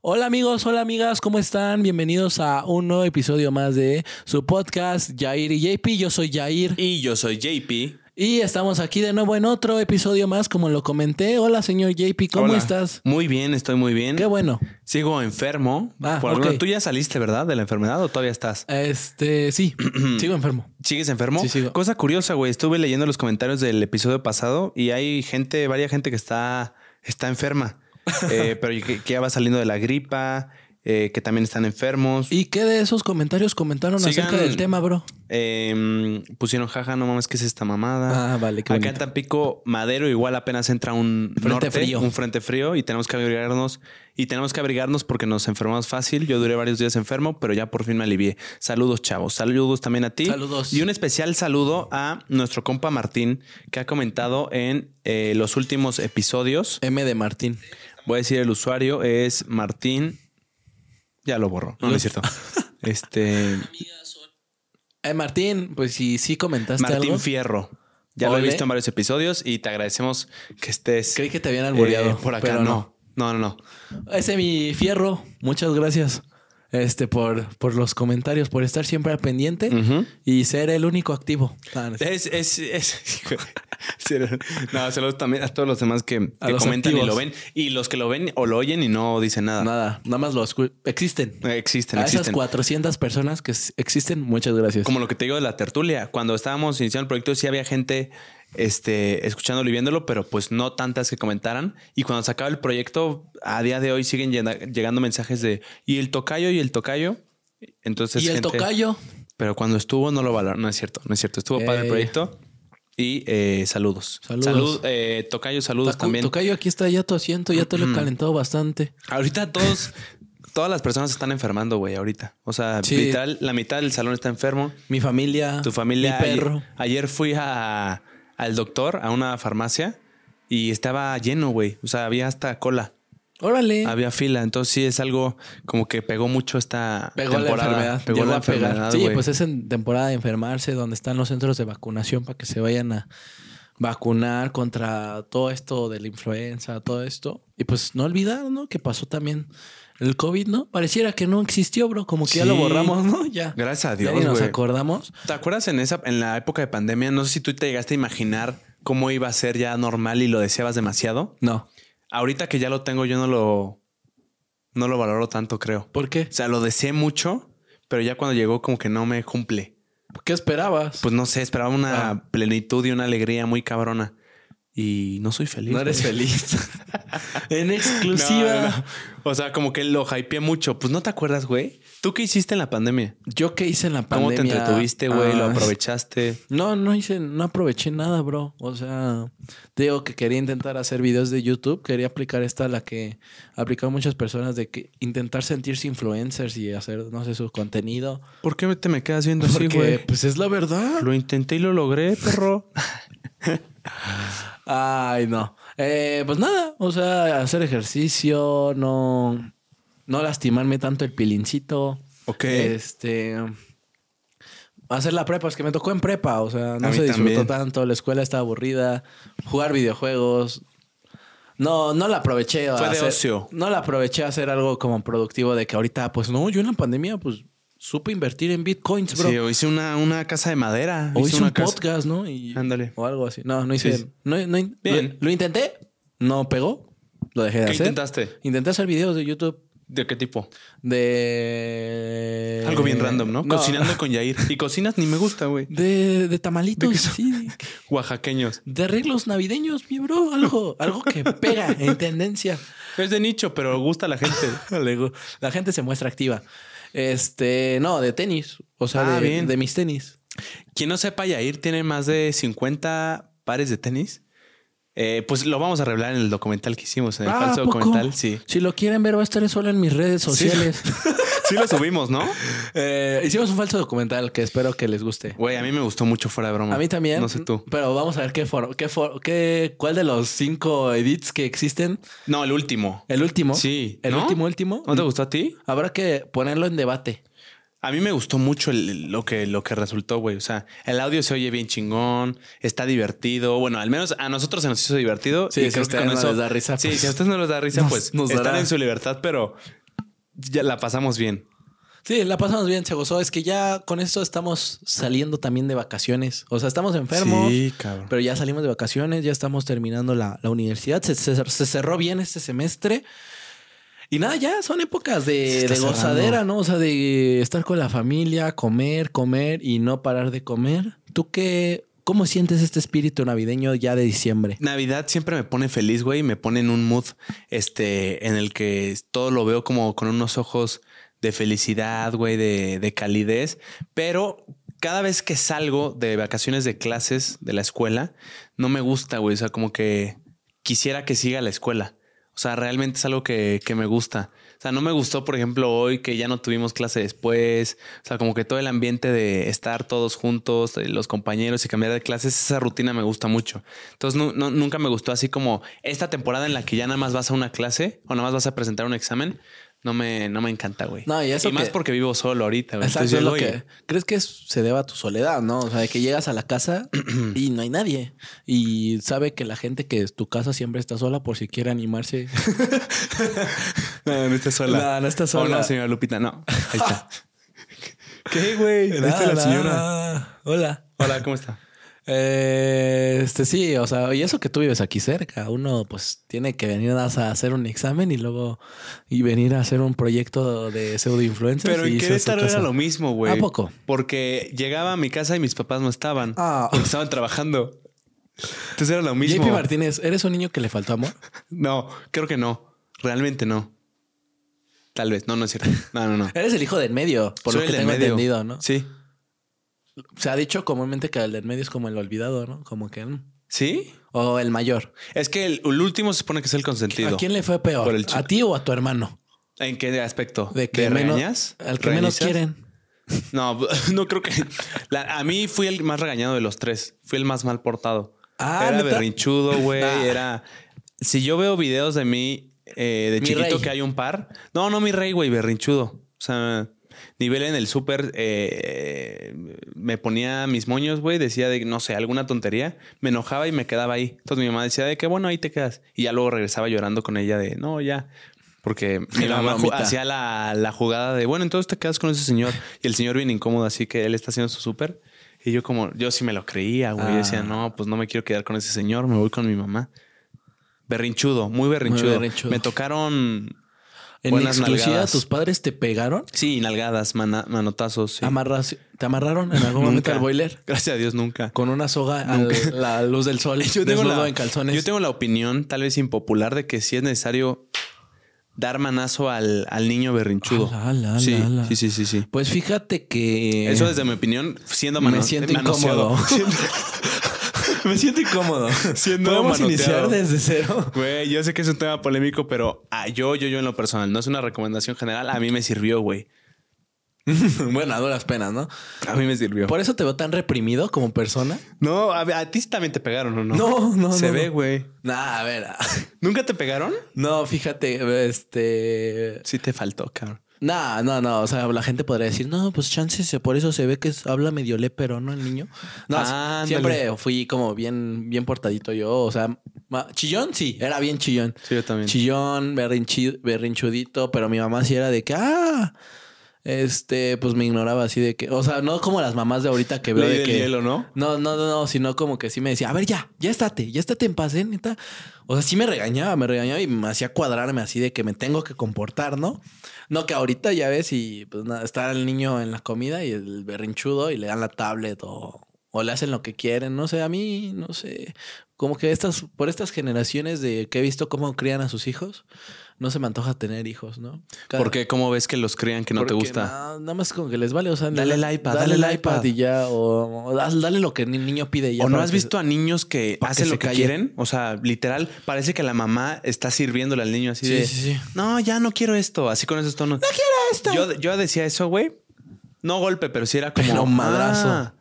Hola amigos, hola amigas, ¿cómo están? Bienvenidos a un nuevo episodio más de su podcast Jair y JP. Yo soy Jair Y yo soy JP. y estamos aquí de nuevo en otro episodio más, como lo comenté. Hola señor JP, ¿cómo Hola. estás? Muy bien, estoy muy bien. Qué bueno. Sigo enfermo. Ah, Por alguna-. Tú ya saliste, ¿verdad? De la enfermedad o todavía estás? Este, sí, sigo enfermo. ¿Sigues enfermo? Sí, sigo. Cosa curiosa, güey. Estuve leyendo los comentarios del episodio pasado y hay gente, varias gente que está, está enferma. Eh, pero que, que ya va saliendo de la gripa, eh, que también están enfermos. ¿Y qué de esos comentarios comentaron Sigan- acerca del tema, bro? Eh, pusieron jaja, no mames, ¿qué es esta mamada? Ah, vale, qué Acá en. Tampico, Madero, igual apenas entra un Frente norte, frío. un frente frío y tenemos que abrigarnos. Y tenemos que abrigarnos porque nos enfermamos fácil. Yo duré varios días enfermo, pero ya por fin me alivié. Saludos, chavos. Saludos también a ti. Saludos. Y un especial saludo a nuestro compa Martín, que ha comentado en eh, los últimos episodios. M de Martín. Voy a decir el usuario, es Martín. Ya lo borro. No, no es cierto. Este. Eh, Martín, pues si sí comentaste Martín algo. Fierro. Ya lo he visto en varios episodios y te agradecemos que estés Creí que te habían albureado. eh, por acá. pero No, no, no, no. Ese mi fierro. Muchas gracias. Este, por, por los comentarios, por estar siempre al pendiente y ser el único activo. Ah, no sé. Es, es, es- no, saludos también a todos los demás que, A que los comentan y lo ven. Y los que lo ven o lo oyen y no dicen nada. Nada, nada más los existen. Eh, Existen, A esas existen. 400 personas que existen, muchas gracias. Como lo que te digo de la tertulia. Cuando estábamos iniciando el proyecto, sí había gente este, escuchándolo y viéndolo, pero pues no tantas que comentaran. Y cuando se acaba el proyecto, a día de hoy siguen llegando mensajes de y el tocayo y el tocayo. Entonces, y el gente- tocayo. Pero cuando estuvo no lo valoraron. No es cierto, no es cierto. Estuvo padre el Eh. proyecto. Y eh, saludos. Saludos. Salud, eh, tocayo, saludos Tacu- también. Tocayo, aquí está ya tu asiento, ya te lo he calentado bastante. Ahorita todos, todas las personas están enfermando, güey, ahorita. O sea, Sí. literal, la mitad del salón está enfermo. Mi familia, Tu familia. mi perro. Ayer, ayer fui a, al doctor, a una farmacia, y estaba lleno, güey. O sea, había hasta cola, Órale. había fila. Entonces sí es algo como que pegó mucho esta Pegó la temporada. enfermedad. Pegó llegó la a pegar. enfermedad, Sí, güey. pues es en temporada de enfermarse, donde están los centros de vacunación para que se vayan a vacunar contra todo esto de la influenza, todo esto. Y pues no olvidar, ¿no? Que pasó también el COVID, ¿no? Pareciera que no existió, bro. Como que ya lo borramos, ¿no? Ya. Gracias a Ya Dios, ni nos acordamos. ¿Te acuerdas en esa, en la época de pandemia? No sé si tú te llegaste a imaginar cómo iba a ser ya normal y lo deseabas demasiado. No. Ahorita que ya lo tengo, yo no lo, no lo valoro tanto, creo. ¿Por qué? O sea, lo deseé mucho, pero ya cuando llegó como que no me cumple. ¿Qué esperabas? Pues no sé, esperaba una Ah. plenitud y una alegría muy cabrona. Y no soy feliz. no eres güey. feliz. en exclusiva. no, no. O sea, como que lo hypeé mucho. Pues no te acuerdas, güey. ¿Tú qué hiciste en la pandemia? Yo qué hice en la ¿Cómo pandemia. te entretuviste, güey? ¿Lo Ah, aprovechaste? No, no hice, no aproveché nada, bro. O sea, te digo que quería intentar hacer videos de YouTube, quería aplicar esta, la que aplican muchas personas, de que intentar sentirse influencers y hacer, no sé, su contenido. ¿Por qué te me quedas viendo así, güey? pues es la verdad. Lo intenté y lo logré, perro. Ay, no. Eh, pues nada, o sea, hacer ejercicio, no, no lastimarme tanto el pilincito. Ok. Este. Hacer la prepa, es que me tocó en prepa, o sea, no se disfrutó también. tanto, la escuela estaba aburrida, jugar videojuegos. No, no la aproveché. a Fue de hacer- ocio. No la aproveché a hacer algo como productivo de que ahorita, pues no, yo en la pandemia, pues supe invertir en bitcoins, bro. Sí, o hice una, una casa de madera. o hice un casa- podcast, ¿no? Y, Ándale. O algo así. No, no hice. Sí. No, no Bien. Lo, lo intenté, no pegó, lo dejé de ¿Qué hacer. intentaste? Intenté hacer videos de YouTube ¿De qué tipo? de. Algo bien random, ¿no? Cocinando con Yair. Y cocinas ni me gusta, güey. De, de tamalitos, ¿De sí. Oaxaqueños. De arreglos navideños, mi bro. Algo, algo que pega en tendencia. Es de nicho, pero gusta a la gente. La gente se muestra activa. Este, no, de tenis. O sea, Ah, de, bien. de mis tenis. Quien no sepa, Yair tiene más de 50 pares de tenis. Eh, pues lo vamos a revelar en el documental que hicimos, en el Ah, falso documental. Sí. Si lo quieren ver, va a estar solo en mis redes sociales. Sí lo subimos, ¿no? Eh, hicimos un falso documental que espero que les guste. Güey, a mí me gustó mucho fuera de broma. A mí también. No sé tú. Pero vamos a ver qué for, qué for- qué, cuál de los cinco edits que existen. No, el último. El último. Sí. El ¿no? último, último. ¿No te gustó a ti? Habrá que ponerlo en debate. A mí me gustó mucho el- lo, que, lo que resultó, güey. O sea, el audio se oye bien chingón, está divertido. Bueno, al menos a nosotros se nos hizo divertido. Sí, y si a que ustedes con no eso. les da risa, Sí, pues, si a ustedes no les da risa, nos- pues nos en su libertad, pero ya la pasamos bien. Sí, la pasamos bien, se gozó. Es que ya con esto estamos saliendo también de vacaciones. O sea, estamos enfermos. Sí, cabrón. Pero ya salimos de vacaciones, ya estamos terminando la, la universidad. Se, se- se cerró bien este semestre. Y nada, ya son épocas de, gozadera. ¿no? O sea, de estar con la familia, comer, comer y no parar de comer. ¿Tú qué? ¿Cómo sientes este espíritu navideño ya de diciembre? Navidad siempre me pone feliz, güey. Me pone en un mood este, en el que todo lo veo como con unos ojos de felicidad, güey, de, de calidez. Pero cada vez que salgo de vacaciones de clases de la escuela, no me gusta, güey. O sea, como que quisiera que siga la escuela. O sea, realmente es algo que, que me gusta. O sea, no me gustó, por ejemplo, hoy que ya no tuvimos clase después. O sea, como que todo el ambiente de estar todos juntos, eh, los compañeros y cambiar de clases, esa rutina me gusta mucho. Entonces, nu- nu- nunca me gustó así como esta temporada en la que ya nada más vas a una clase o nada más vas a presentar un examen. No me, no me encanta, güey. No, y eso más que- porque vivo solo ahorita, güey. Exacto, Entonces, es lo que crees que se deba a tu soledad, ¿no? O sea, de que llegas a la casa y no hay nadie y sabe que la gente que es tu casa siempre está sola por si quiere animarse. No, no estás sola. No, no estás Oh, sola. no, señora Lupita, no. Ahí está. ¿Qué, güey? Está Nada, la señora. nada. Hola. Hola, ¿cómo está? Eh, este sí, o sea, y eso que tú vives aquí cerca, uno pues tiene que venir a hacer un examen y luego y venir a hacer un proyecto de pseudo influencers. Pero en Querétaro era lo mismo, güey. ¿A poco? Porque llegaba a mi casa y mis papás no estaban. Ah. Porque estaban trabajando. Entonces era lo mismo. JP Martínez, ¿eres un niño que le faltó amor? No, creo que no. Realmente no. Tal vez. No, no es cierto. No, no, no. Eres el hijo del medio, por Soy lo que tengo medio. entendido, ¿no? Sí. Se ha dicho comúnmente que el del medio es como el olvidado, ¿no? Como que... mm. ¿Sí? O el mayor. Es que el, el último se supone que es el consentido. ¿A quién le fue peor? ¿A ti o a tu hermano? ¿En qué aspecto? De que menos, regañas? al que menos quieren. No, no creo que. la- a mí fui el más regañado de los tres. Fui el más mal portado. Ah, era ¿neta? berrinchudo, güey. Ah. Era. Si yo veo videos de mí eh, de Mi chiquito rey. que hay un par. No, no, mi rey, güey, berrinchudo. O sea, nivel en el súper. eh, me ponía mis moños, güey. Decía de, no sé, alguna tontería. Me enojaba y me quedaba ahí. Entonces mi mamá decía de que bueno, ahí te quedas. Y ya luego regresaba llorando con ella de no, ya. Porque mi La mamá mamita. hacía la, la jugada de bueno, entonces te quedas con ese señor. Y el señor bien incómodo, así que él está haciendo su súper. Y yo como, yo sí me lo creía, güey. Yo decía, Ah. no, pues no me quiero quedar con ese señor, me voy con mi mamá. Berrinchudo, muy berrinchudo. berrinchudo. Me tocaron En buenas exclusiva, nalgadas. ¿tus padres te pegaron? Sí, nalgadas, mana- manotazos. sí. Amarras- ¿Te amarraron en algún momento Nunca. al boiler? Gracias a Dios, nunca. Con una soga a la luz del sol, Yo tengo, la, en calzones. yo tengo la opinión, tal vez impopular, de que sí es necesario dar manazo al, al niño berrinchudo. Ala, ala, sí, ala, sí, sí, sí, sí. Pues fíjate que... Eso desde mi opinión, siendo Me mano- siento manoseado. incómodo. Me siento incómodo. Siendo ¿Podemos manoteado. iniciar desde cero? Güey, yo sé que es un tema polémico, pero ah, yo, yo, yo en lo personal, no es una recomendación general, a mí me sirvió, güey. bueno, a duras penas, ¿no? A mí me sirvió. Por eso te veo tan reprimido como persona. No, a, a ti también te pegaron, ¿o no? No, no, Se no, ve, no. güey. Nah, a ver. ¿Nunca te pegaron? No, fíjate, este... Sí te faltó, cabrón. No, no, no. O sea, la gente podría decir, no, pues chances, por eso se ve que habla medio pero ¿no? El niño. No, Ándale. siempre fui como bien, bien portadito yo. O sea, chillón, sí, era bien chillón. Sí, yo también. Chillón, berrinchi- berrinchudito, pero mi mamá sí era de que, ah, este, pues me ignoraba así de que, o sea, no como las mamás de ahorita que veo Ley de del que. No, no, no, no, sino como que sí me decía, a ver, ya, ya estate, ya estate en paz, ¿eh? neta. O sea, sí me regañaba, me regañaba y me hacía cuadrarme así de que me tengo que comportar, ¿no? No que ahorita ya ves y pues nada, está el niño en la comida y el berrinchudo y le dan la tablet o, o le hacen lo que quieren, no sé, a mí, no sé, como que estas, por estas generaciones de que he visto cómo crían a sus hijos, no se me antoja tener hijos, ¿no? Cada- Porque cómo ves que los crían que no te gusta? na- Nada más como que les vale, o sea, Dale el iPad, dale, el iPad y ya, o, dale lo que el niño pide y ya. ¿O no has que- visto a niños que hacen lo que quieren? O sea, literal, parece que la mamá está sirviéndole al niño así Sí, de... sí, sí. No, ya no quiero esto. Así con esos tonos. No quiero esto. Yo, yo decía eso, güey. No golpe, pero sí era como... Pero madrazo. "Ah,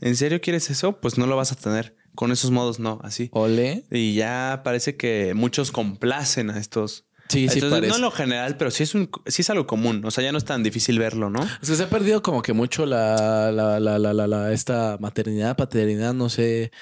¿En serio quieres eso? Pues no lo vas a tener. Con esos modos no, así. Ole. Y ya parece que muchos complacen a estos. Sí, sí, Entonces, parece. no en lo general, pero sí es, un, sí es algo común. O sea, ya no es tan difícil verlo, ¿no? Es que se ha perdido como que mucho la, la, la, la, la, la- esta maternidad, paternidad, no sé,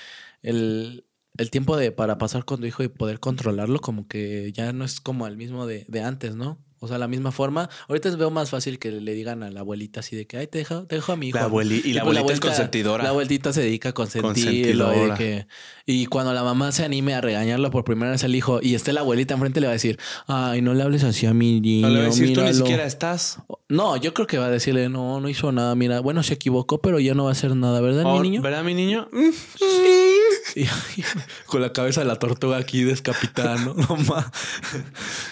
el, el tiempo de para pasar con tu hijo y poder controlarlo, como que ya no es como el mismo de, de antes, ¿no? O sea, la misma forma. Ahorita veo más fácil que le digan a la abuelita así de que, ay, te dejo, te dejo a mi hijo. La abueli- y la pues abuelita es consentidora. La abuelita se dedica a consentirlo. Y, de que, y cuando la mamá se anime a regañarlo por primera vez al hijo y esté la abuelita enfrente, le va a decir, ay, no le hables así a mi niño. No le voy a decir, tú ni míralo". siquiera estás. No, yo creo que va a decirle, no, no hizo nada. Mira, bueno, se equivocó, pero ya no va a hacer nada, ¿verdad, Oh, mi niño? ¿Verdad, mi niño? Y- y con la cabeza de la tortuga aquí descapitada, ¿no? No ma.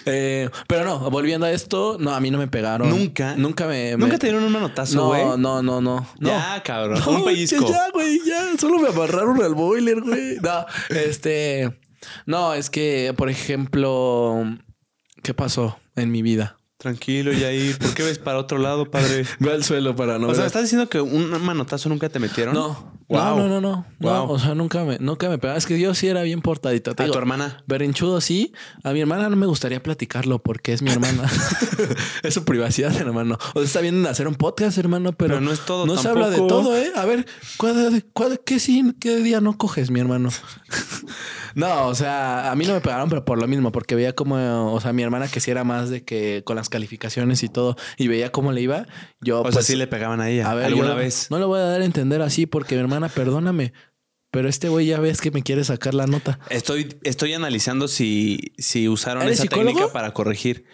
Eh, pero no, volviendo a esto, no, a mí no me pegaron. Nunca. Nunca me. ¿Nunca me- te dieron un manotazo, No, güey? no, no, no. no. Ya, cabrón. No, un pellizco. que Ya, güey, ya. Solo me amarraron al boiler, güey. No, este. No, es que, por ejemplo, ¿qué pasó en mi vida? Tranquilo, Yair. ¿Por qué ves para otro lado, padre? Ve al suelo para no o sea, ¿estás diciendo que un manotazo nunca te metieron? No, Wow. no, no, no, no. No, o sea, nunca me, nunca me pegaba. Es que yo sí era bien portadita. Te ¿A digo, tu hermana? Berrinchudo, sí. A mi hermana no me gustaría platicarlo porque es mi hermana. es su privacidad, hermano. O sea, está bien hacer un podcast, hermano, pero, Pero no es todo No se habla de todo, ¿eh? A ver, ¿cuál, cuál- qué, sí, ¿qué día no coges, mi hermano? no, o sea, a mí no me pegaron, pero por lo mismo, porque veía como, o sea, mi hermana que sí era más de que con las calificaciones y todo, y veía cómo le iba. Yo, O sea, pues, sí le pegaban a ella. a ver, alguna yo vez. No le voy a dar a entender así porque mi hermana, perdóname, pero este güey ya ves que me quiere sacar la nota. Estoy, estoy analizando si, si usaron ¿Eres esa psicólogo? técnica para corregir.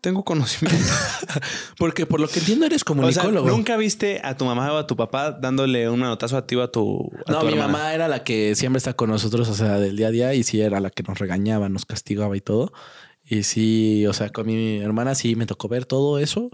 Tengo conocimiento. Porque por lo que entiendo eres o sea, comunicólogo. ¿nunca viste a tu mamá o a tu papá dándole un manotazo a ti o a tu, a no, tu mi hermana? mamá era la que siempre está con nosotros, o sea, del día a día, y sí era la que nos regañaba, nos castigaba y todo. Y sí, o sea, con mi hermana sí me tocó ver todo eso.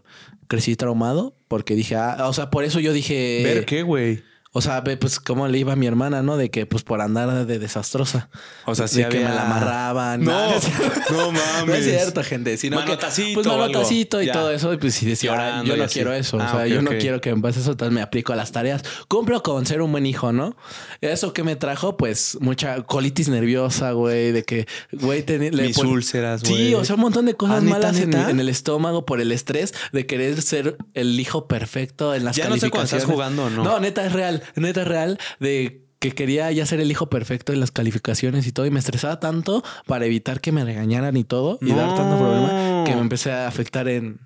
Crecí traumado porque dije, ah, o sea, por eso yo dije. ¿Ver qué, güey? O sea, ve, pues cómo le iba a mi hermana, ¿no? De que pues por andar de desastrosa. O sea, sí de que me la amarraban. No, no mames. No es cierto, gente. Sino Manotacito que, pues manotacito y Ya. todo eso. Y pues sí decía, ahora yo no quiero eso. Ah, o sea, ok, yo no quiero que me pase eso. Entonces me aplico a las tareas. Cumplo con ser un buen hijo, ¿no? Eso que me trajo, pues, mucha colitis nerviosa, güey. De que, güey, le Mis pon- úlceras, güey. Sí, o sea, un montón de cosas Ah, ¿neta, malas en, neta? en el estómago por el estrés de querer ser el hijo perfecto en las Ya no sé cuando calificaciones. estás jugando no. No, neta es real. Neta real de que quería ya ser el hijo perfecto en las calificaciones y todo y me estresaba tanto para evitar que me regañaron y todo y dar tanto problema que me empecé a afectar en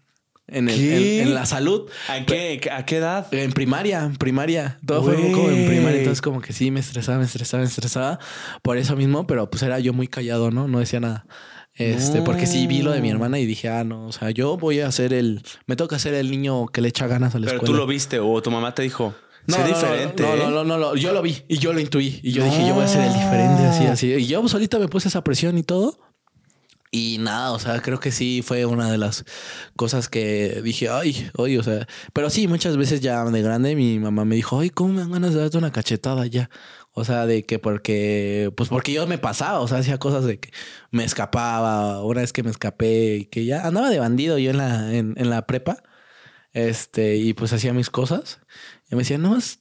en, en- en la salud. ¿A qué, ¿A qué edad? En primaria, en primaria. Todo fue Güey. como en primaria. Entonces, como que sí, me estresaba, me estresaba, me estresaba por eso mismo, pero pues era yo muy callado, ¿no? No decía nada. Este, No. porque sí vi lo de mi hermana y dije, ah, no, o sea, yo voy a ser el, me toca ser el niño que le echa ganas a la Pero escuela. tú lo viste o tu mamá te dijo. No, sé no, no, diferente. No, ¿eh? no, no, no, no, yo lo vi y yo lo intuí y yo dije, yo voy a ser el diferente, así, así. Y yo solita me puse esa presión y todo. Y nada, o sea, creo que sí fue una de las cosas que dije, ay, oye, o sea, pero sí, muchas veces ya de grande mi mamá me dijo, ay, ¿cómo me dan ganas de darte una cachetada ya? O sea, de que porque, pues porque yo me pasaba, o sea, hacía cosas de que me escapaba, una vez que me escapé y que ya andaba de bandido yo en la, en, en la prepa, este, y pues hacía mis cosas. Y me decía, no, es-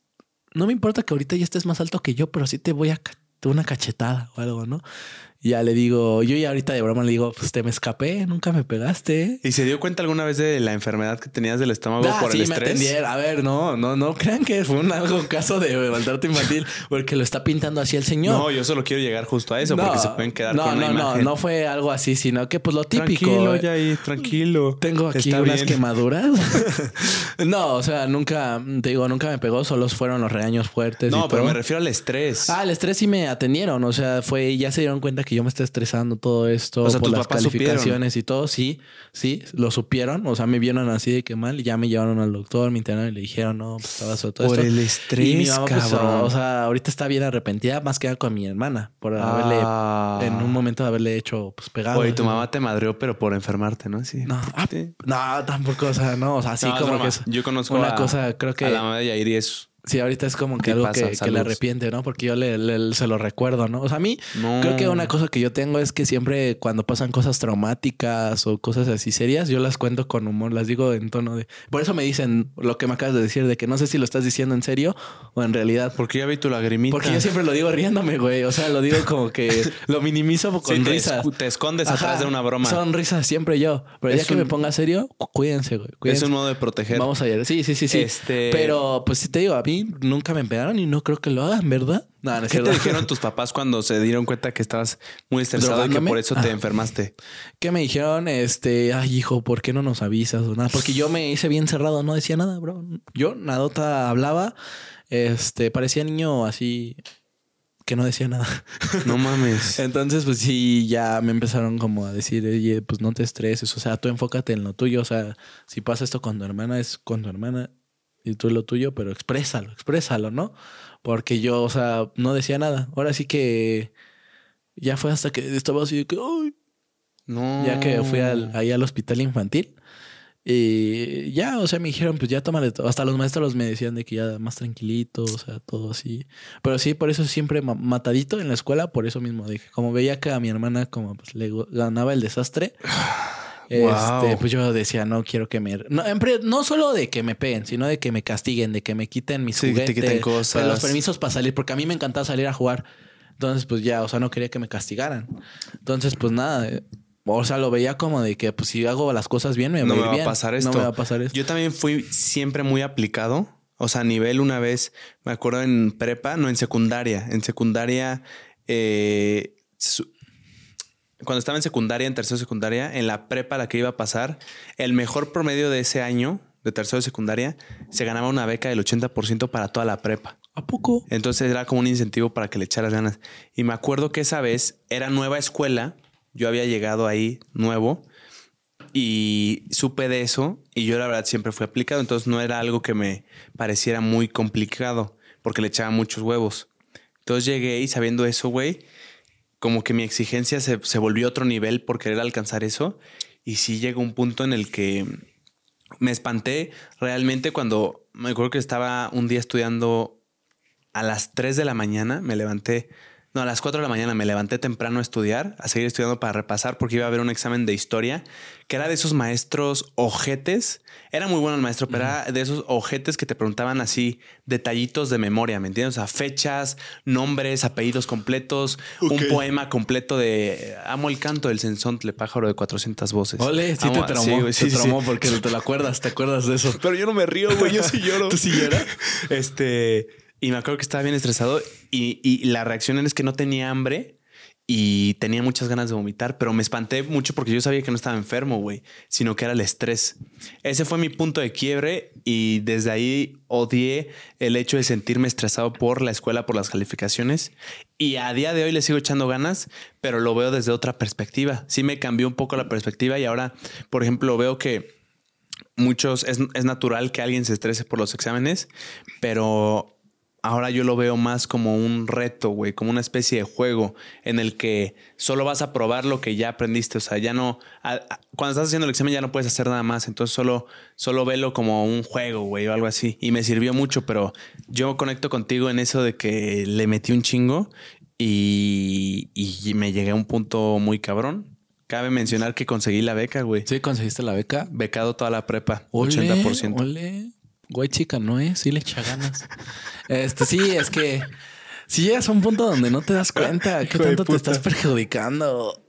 no me importa que ahorita ya estés más alto que yo, pero sí te voy a una cachetada o algo, ¿no? Y ya le digo, yo ya ahorita de broma le digo, pues te me escapé, nunca me pegaste. ¿eh?". ¿Y se dio cuenta alguna vez de la enfermedad que tenías del estómago Ah, por sí, el me estrés? atendieron. A ver, no, no, no crean que fue un algo caso de maltrato infantil, porque lo está pintando así el señor. No, yo solo quiero llegar justo a eso porque se pueden quedar no, con una no, no, no fue algo así, sino que pues lo típico. Tranquilo, eh. Yair, tranquilo. Tengo aquí Está unas bien. quemaduras. no, o sea, nunca, te digo, nunca me pegó, solo fueron los regaños fuertes. No, y pero todo. me refiero al estrés. Ah, el estrés sí me atendieron. O sea, fue, ya se dieron cuenta que yo me estoy estresando todo esto O sea, por tus las papás calificaciones y todo. Sí, sí, lo supieron. O sea, me vieron así de que mal y ya me llevaron al doctor, me internaron y le dijeron, no, pues estaba sobre todo por esto. el Y mi estrés, mamá, pues, cabrón. o sea, ahorita está bien arrepentida, más que nada con mi hermana, por haberle, Ah. en un momento de haberle hecho, pues, pegado. Oye, tu mamá te madreó, pero por enfermarte, ¿no? Sí. No, ah, Sí. no, tampoco, o sea, no, o sea, así No, como que es Yo conozco una a- cosa, creo que A la mamá de Yair y es... Sí, ahorita es como que ¿Qué algo pasa? que, que le arrepiente, ¿no? Porque yo le, le- se lo recuerdo, ¿no? O sea, a mí No. creo que una cosa que yo tengo es que siempre cuando pasan cosas traumáticas o cosas así serias, yo las cuento con humor, las digo en tono de... Por eso me dicen lo que me acabas de decir, de que no sé si lo estás diciendo en serio o en realidad. Porque ya vi tu lagrimita. Porque yo siempre lo digo riéndome, güey. O sea, lo digo como que lo minimizo con Sí, te, escu- te escondes Ajá, atrás de una broma. Son risas siempre yo. Pero ya Es que un- me ponga serio, cu- cuídense, güey. Es un modo de proteger. Vamos a ir. Sí, sí, sí, sí. Este- Pero pues sí te digo, a mí mí nunca me pegaron y no creo que lo hagan, ¿verdad? No, no ¿Qué te dijeron tus papás cuando se dieron cuenta que estabas muy estresado y que por eso te Ah. enfermaste? ¿Qué me dijeron? Este, ay, hijo, ¿por qué no nos avisas o nada? Porque yo me hice bien cerrado, no decía nada, bro. Yo, nadota, hablaba, este, parecía niño así que no decía nada. No mames. Entonces, pues sí, ya me empezaron como a decir, oye, pues no te estreses, o sea, tú enfócate en lo tuyo, o sea, si pasa esto con tu hermana, es con tu hermana y tú lo tuyo, pero exprésalo, exprésalo, ¿no? Porque yo, o sea, no decía nada. Ahora sí que ya fue hasta que estaba así de que, ay, No. ya que fui al- ahí al hospital infantil. Y ya, o sea, me dijeron, pues ya tómale todo. Hasta los maestros me decían de que ya más tranquilito, o sea, todo así. Pero sí, por eso siempre ma- matadito en la escuela, por eso mismo dije, como veía que a mi hermana como pues, le ganaba el desastre, Wow. este, pues yo decía, no quiero que me... No, no solo de que me peguen, sino de que me castiguen, de que me quiten mis Sí, que te juguetes, quiten cosas. los permisos para salir, porque a mí me encantaba salir a jugar. Entonces, pues ya, o sea, no quería que me castigaran. Entonces, pues nada, eh, o sea, lo veía como de que pues si hago las cosas bien, me va no a me va bien. a pasar esto. No me va a pasar esto. Yo también fui siempre muy aplicado. O sea, a nivel una vez, me acuerdo en prepa, no en secundaria. En secundaria, eh, cuando estaba en secundaria, en tercero de secundaria, en la prepa a la que iba a pasar, el mejor promedio de ese año, de tercero de secundaria, se ganaba una beca del 80% para toda la prepa. ¿A poco? Entonces era como un incentivo para que le echaras ganas. Y me acuerdo que esa vez era nueva escuela. Yo había llegado ahí nuevo y supe de eso y yo la verdad siempre fui aplicado. Entonces no era algo que me pareciera muy complicado porque le echaba muchos huevos. Entonces llegué y sabiendo eso, güey, como que mi exigencia se, se volvió otro nivel por querer alcanzar eso. Y sí llegó un punto en el que me espanté realmente cuando me acuerdo que estaba un día estudiando a las 3 de la mañana, me levanté, no, a las 4 de la mañana me levanté temprano a estudiar, a seguir estudiando para repasar porque iba a haber un examen de historia, que era de esos maestros ojetes. Era muy bueno el maestro, pero era de esos ojetes que te preguntaban así detallitos de memoria, ¿me entiendes? O sea, fechas, nombres, apellidos completos, un poema completo de Amo el canto del sensontle pájaro de 400 voces. Ole, sí Amo- te traumó, güey, te traumó porque te lo acuerdas, te acuerdas de eso. pero yo no me río, güey. Yo sí lloro. ¿Tú sí lloras? Este. Y me acuerdo que estaba bien estresado. Y, y la reacción es que no tenía hambre y tenía muchas ganas de vomitar, pero me espanté mucho porque yo sabía que no estaba enfermo, güey, sino que era el estrés. Ese fue mi punto de quiebre y desde ahí odié el hecho de sentirme estresado por la escuela, por las calificaciones. Y a día de hoy le sigo echando ganas, pero lo veo desde otra perspectiva. Sí me cambió un poco la perspectiva y ahora, por ejemplo, veo que muchos es, es natural que alguien se estrese por los exámenes, pero ahora yo lo veo más como un reto, güey, como una especie de juego en el que solo vas a probar lo que ya aprendiste. O sea, ya no. a- a- cuando estás haciendo el examen ya no puedes hacer nada más. Entonces solo, solo velo como un juego, güey, o algo así. Y me sirvió mucho, pero yo conecto contigo en eso de que le metí un chingo y, y me llegué a un punto muy cabrón. Cabe mencionar que conseguí la beca, güey. Sí, conseguiste la beca. Becado toda la prepa, Ole, 80%. Ole. Güey, chica, no es, sí le echa ganas. este, sí, es que si llegas a un punto donde no te das cuenta qué tanto te estás perjudicando.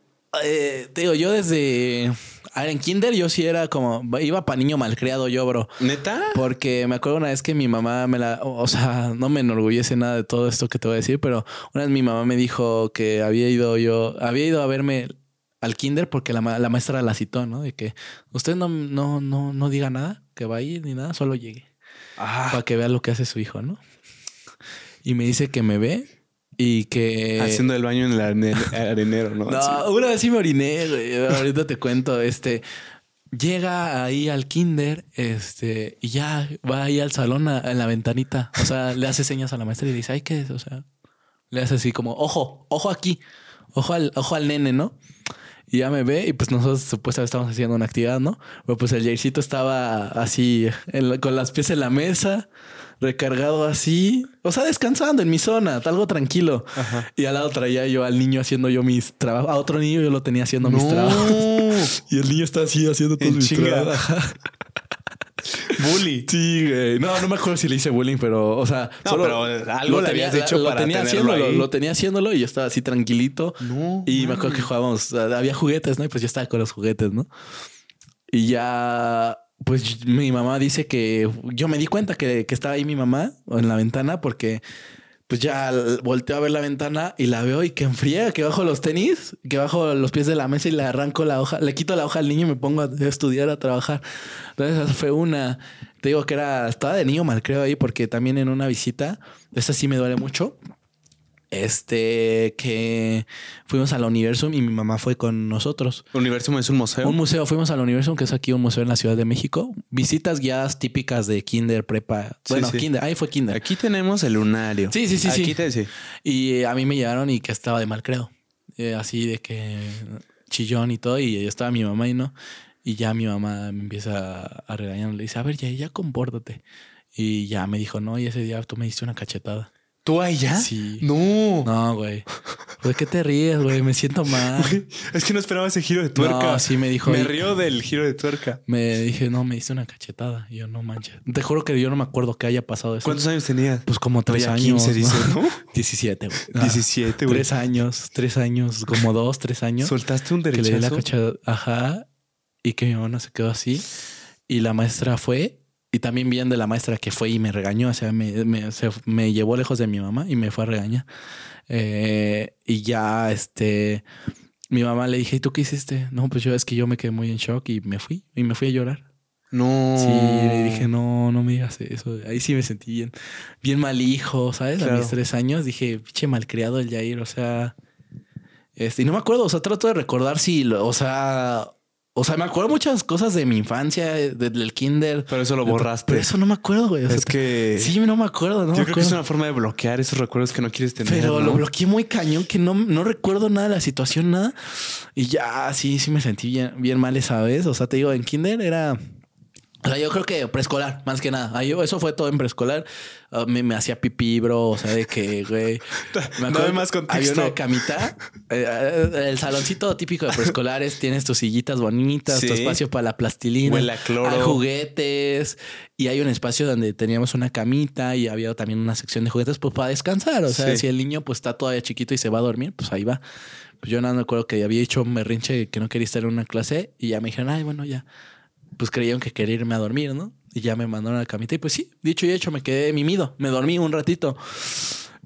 Eh, te digo, yo desde. En Kinder yo sí era como. Iba para niño malcriado yo, bro. ¿Neta? Porque me acuerdo una vez que mi mamá me la, o sea, no me enorgullece nada de todo esto que te voy a decir, pero una vez mi mamá me dijo que había ido yo, había ido a verme al kinder porque la, ma- la maestra la citó, ¿no? De que usted no, no, no, no diga nada, que va a ir ni nada, solo llegue Ah, para que vea lo que hace su hijo, ¿no? Y me dice que me ve y que... haciendo el baño en el arene- arenero, ¿no? No, una vez sí me oriné, güey. Ahorita te cuento. Este llega ahí al kinder, este, y ya va ahí al salón a- en la ventanita. O sea, le hace señas a la maestra y dice, ay, ¿qué es? O sea, le hace así como, ojo, ojo aquí, ojo al, ojo al nene, ¿no? Y ya me ve y pues nosotros supuestamente estamos haciendo una actividad, ¿no? Pero pues el Jaircito estaba así en con las pies en la mesa, recargado así, o sea, descansando en mi zona, algo tranquilo. Y al lado traía yo al niño haciendo yo mis trabajos, a otro niño yo lo tenía haciendo mis trabajos. Y el niño está así haciendo todos En mis trabajos. Bully. Sí, güey. No, no me acuerdo si le hice bullying, pero, o sea, No, pero algo le tenía- habías dicho lo para tenía tenerlo haciéndolo, ahí. lo tenía haciéndolo y yo estaba así tranquilito. No, Y me acuerdo que jugábamos, había juguetes, ¿no? Y pues yo estaba con los juguetes, ¿no? Y ya, pues mi mamá dice que yo me di cuenta que, que estaba ahí mi mamá en la ventana porque pues ya volteo a ver la ventana y la veo y que enfría, que bajo los tenis, que bajo los pies de la mesa y le arranco la hoja, le quito la hoja al niño y me pongo a estudiar, a trabajar. Entonces fue una, te digo que era, estaba de niño mal creo ahí porque también en una visita, esa sí me duele mucho, este, que fuimos al Universum y mi mamá fue con nosotros. ¿Universum es un museo? Un museo, fuimos al Universum, que es aquí un museo en la Ciudad de México. Visitas guiadas típicas de kinder, prepa. Bueno, kinder, ahí fue kinder. Aquí tenemos el lunario. Sí, sí, sí. Aquí sí. Te, sí. Y eh, a mí me llevaron y que estaba de mal credo. Eh, así de que chillón y todo, y estaba mi mamá y no. Y ya mi mamá me empieza a regañar, le dice, a ver, ya, ya compórtate. Y ya me dijo, no, y ese día tú me diste una cachetada. ¿Tú ya? Sí. No. No, güey. ¿De qué te ríes, güey? Me siento mal. Güey, es que no esperaba ese giro de tuerca. No, sí me dijo. Me río del giro de tuerca. Me dije, no, me diste una cachetada. Y yo, no manches. Te juro que yo no me acuerdo que haya pasado eso. ¿Cuántos años tenías? Pues como tres Traía años. 15, dice, ¿no? 17, güey. Ah, 17, güey. Tres años, tres años, como dos, tres años. Soltaste un que le di la derechazo. cachetada. Ajá. Y que mi mamá se quedó así. Y la maestra fue. Y también bien de la maestra que fue y me regañó. O sea, me, me, se- me llevó lejos de mi mamá y me fue a regañar. Eh, y ya, este, mi mamá le dije, ¿y tú qué hiciste? No, pues yo es que yo me quedé muy en shock y me fui. Y me fui a llorar. No. Sí, le dije, no, no me digas eso. Ahí sí me sentí bien, bien mal hijo, ¿sabes? A mis tres años dije, pinche malcriado el Jair, o sea. Este, y no me acuerdo, o sea, trato de recordar si, o sea, o sea, me acuerdo muchas cosas de mi infancia, de- del kinder. Pero eso lo borraste. Pero eso no me acuerdo, güey. o sea, es que. Sí, no me acuerdo, no yo me creo que es una forma de bloquear esos recuerdos que no quieres tener. Pero ¿no? lo bloqueé muy cañón que no, no recuerdo nada de la situación, nada. Y ya, sí, sí me sentí bien, bien mal esa vez. O sea, te digo, en kinder era... O sea, yo creo que preescolar, más que nada. Ahí, eso fue todo en preescolar. Ah, me, me hacía pipí, bro. O sea, de que, güey... me acuerdo Dame más contexto. Había una camita. eh, eh, el saloncito típico de preescolares. tienes tus sillitas bonitas, tu espacio para la plastilina. Huele a cloro. Hay juguetes. Y hay un espacio donde teníamos una camita y había también una sección de juguetes pues para descansar. O sea, Sí. si el niño pues está todavía chiquito y se va a dormir, pues ahí va. Pues yo nada me acuerdo que había hecho un berrinche que no quería estar en una clase y ya me dijeron, ay, bueno, ya. Pues creyeron que quería irme a dormir, ¿no? Y ya me mandaron a la camita y pues sí, dicho y hecho, me quedé mimido. Me dormí un ratito.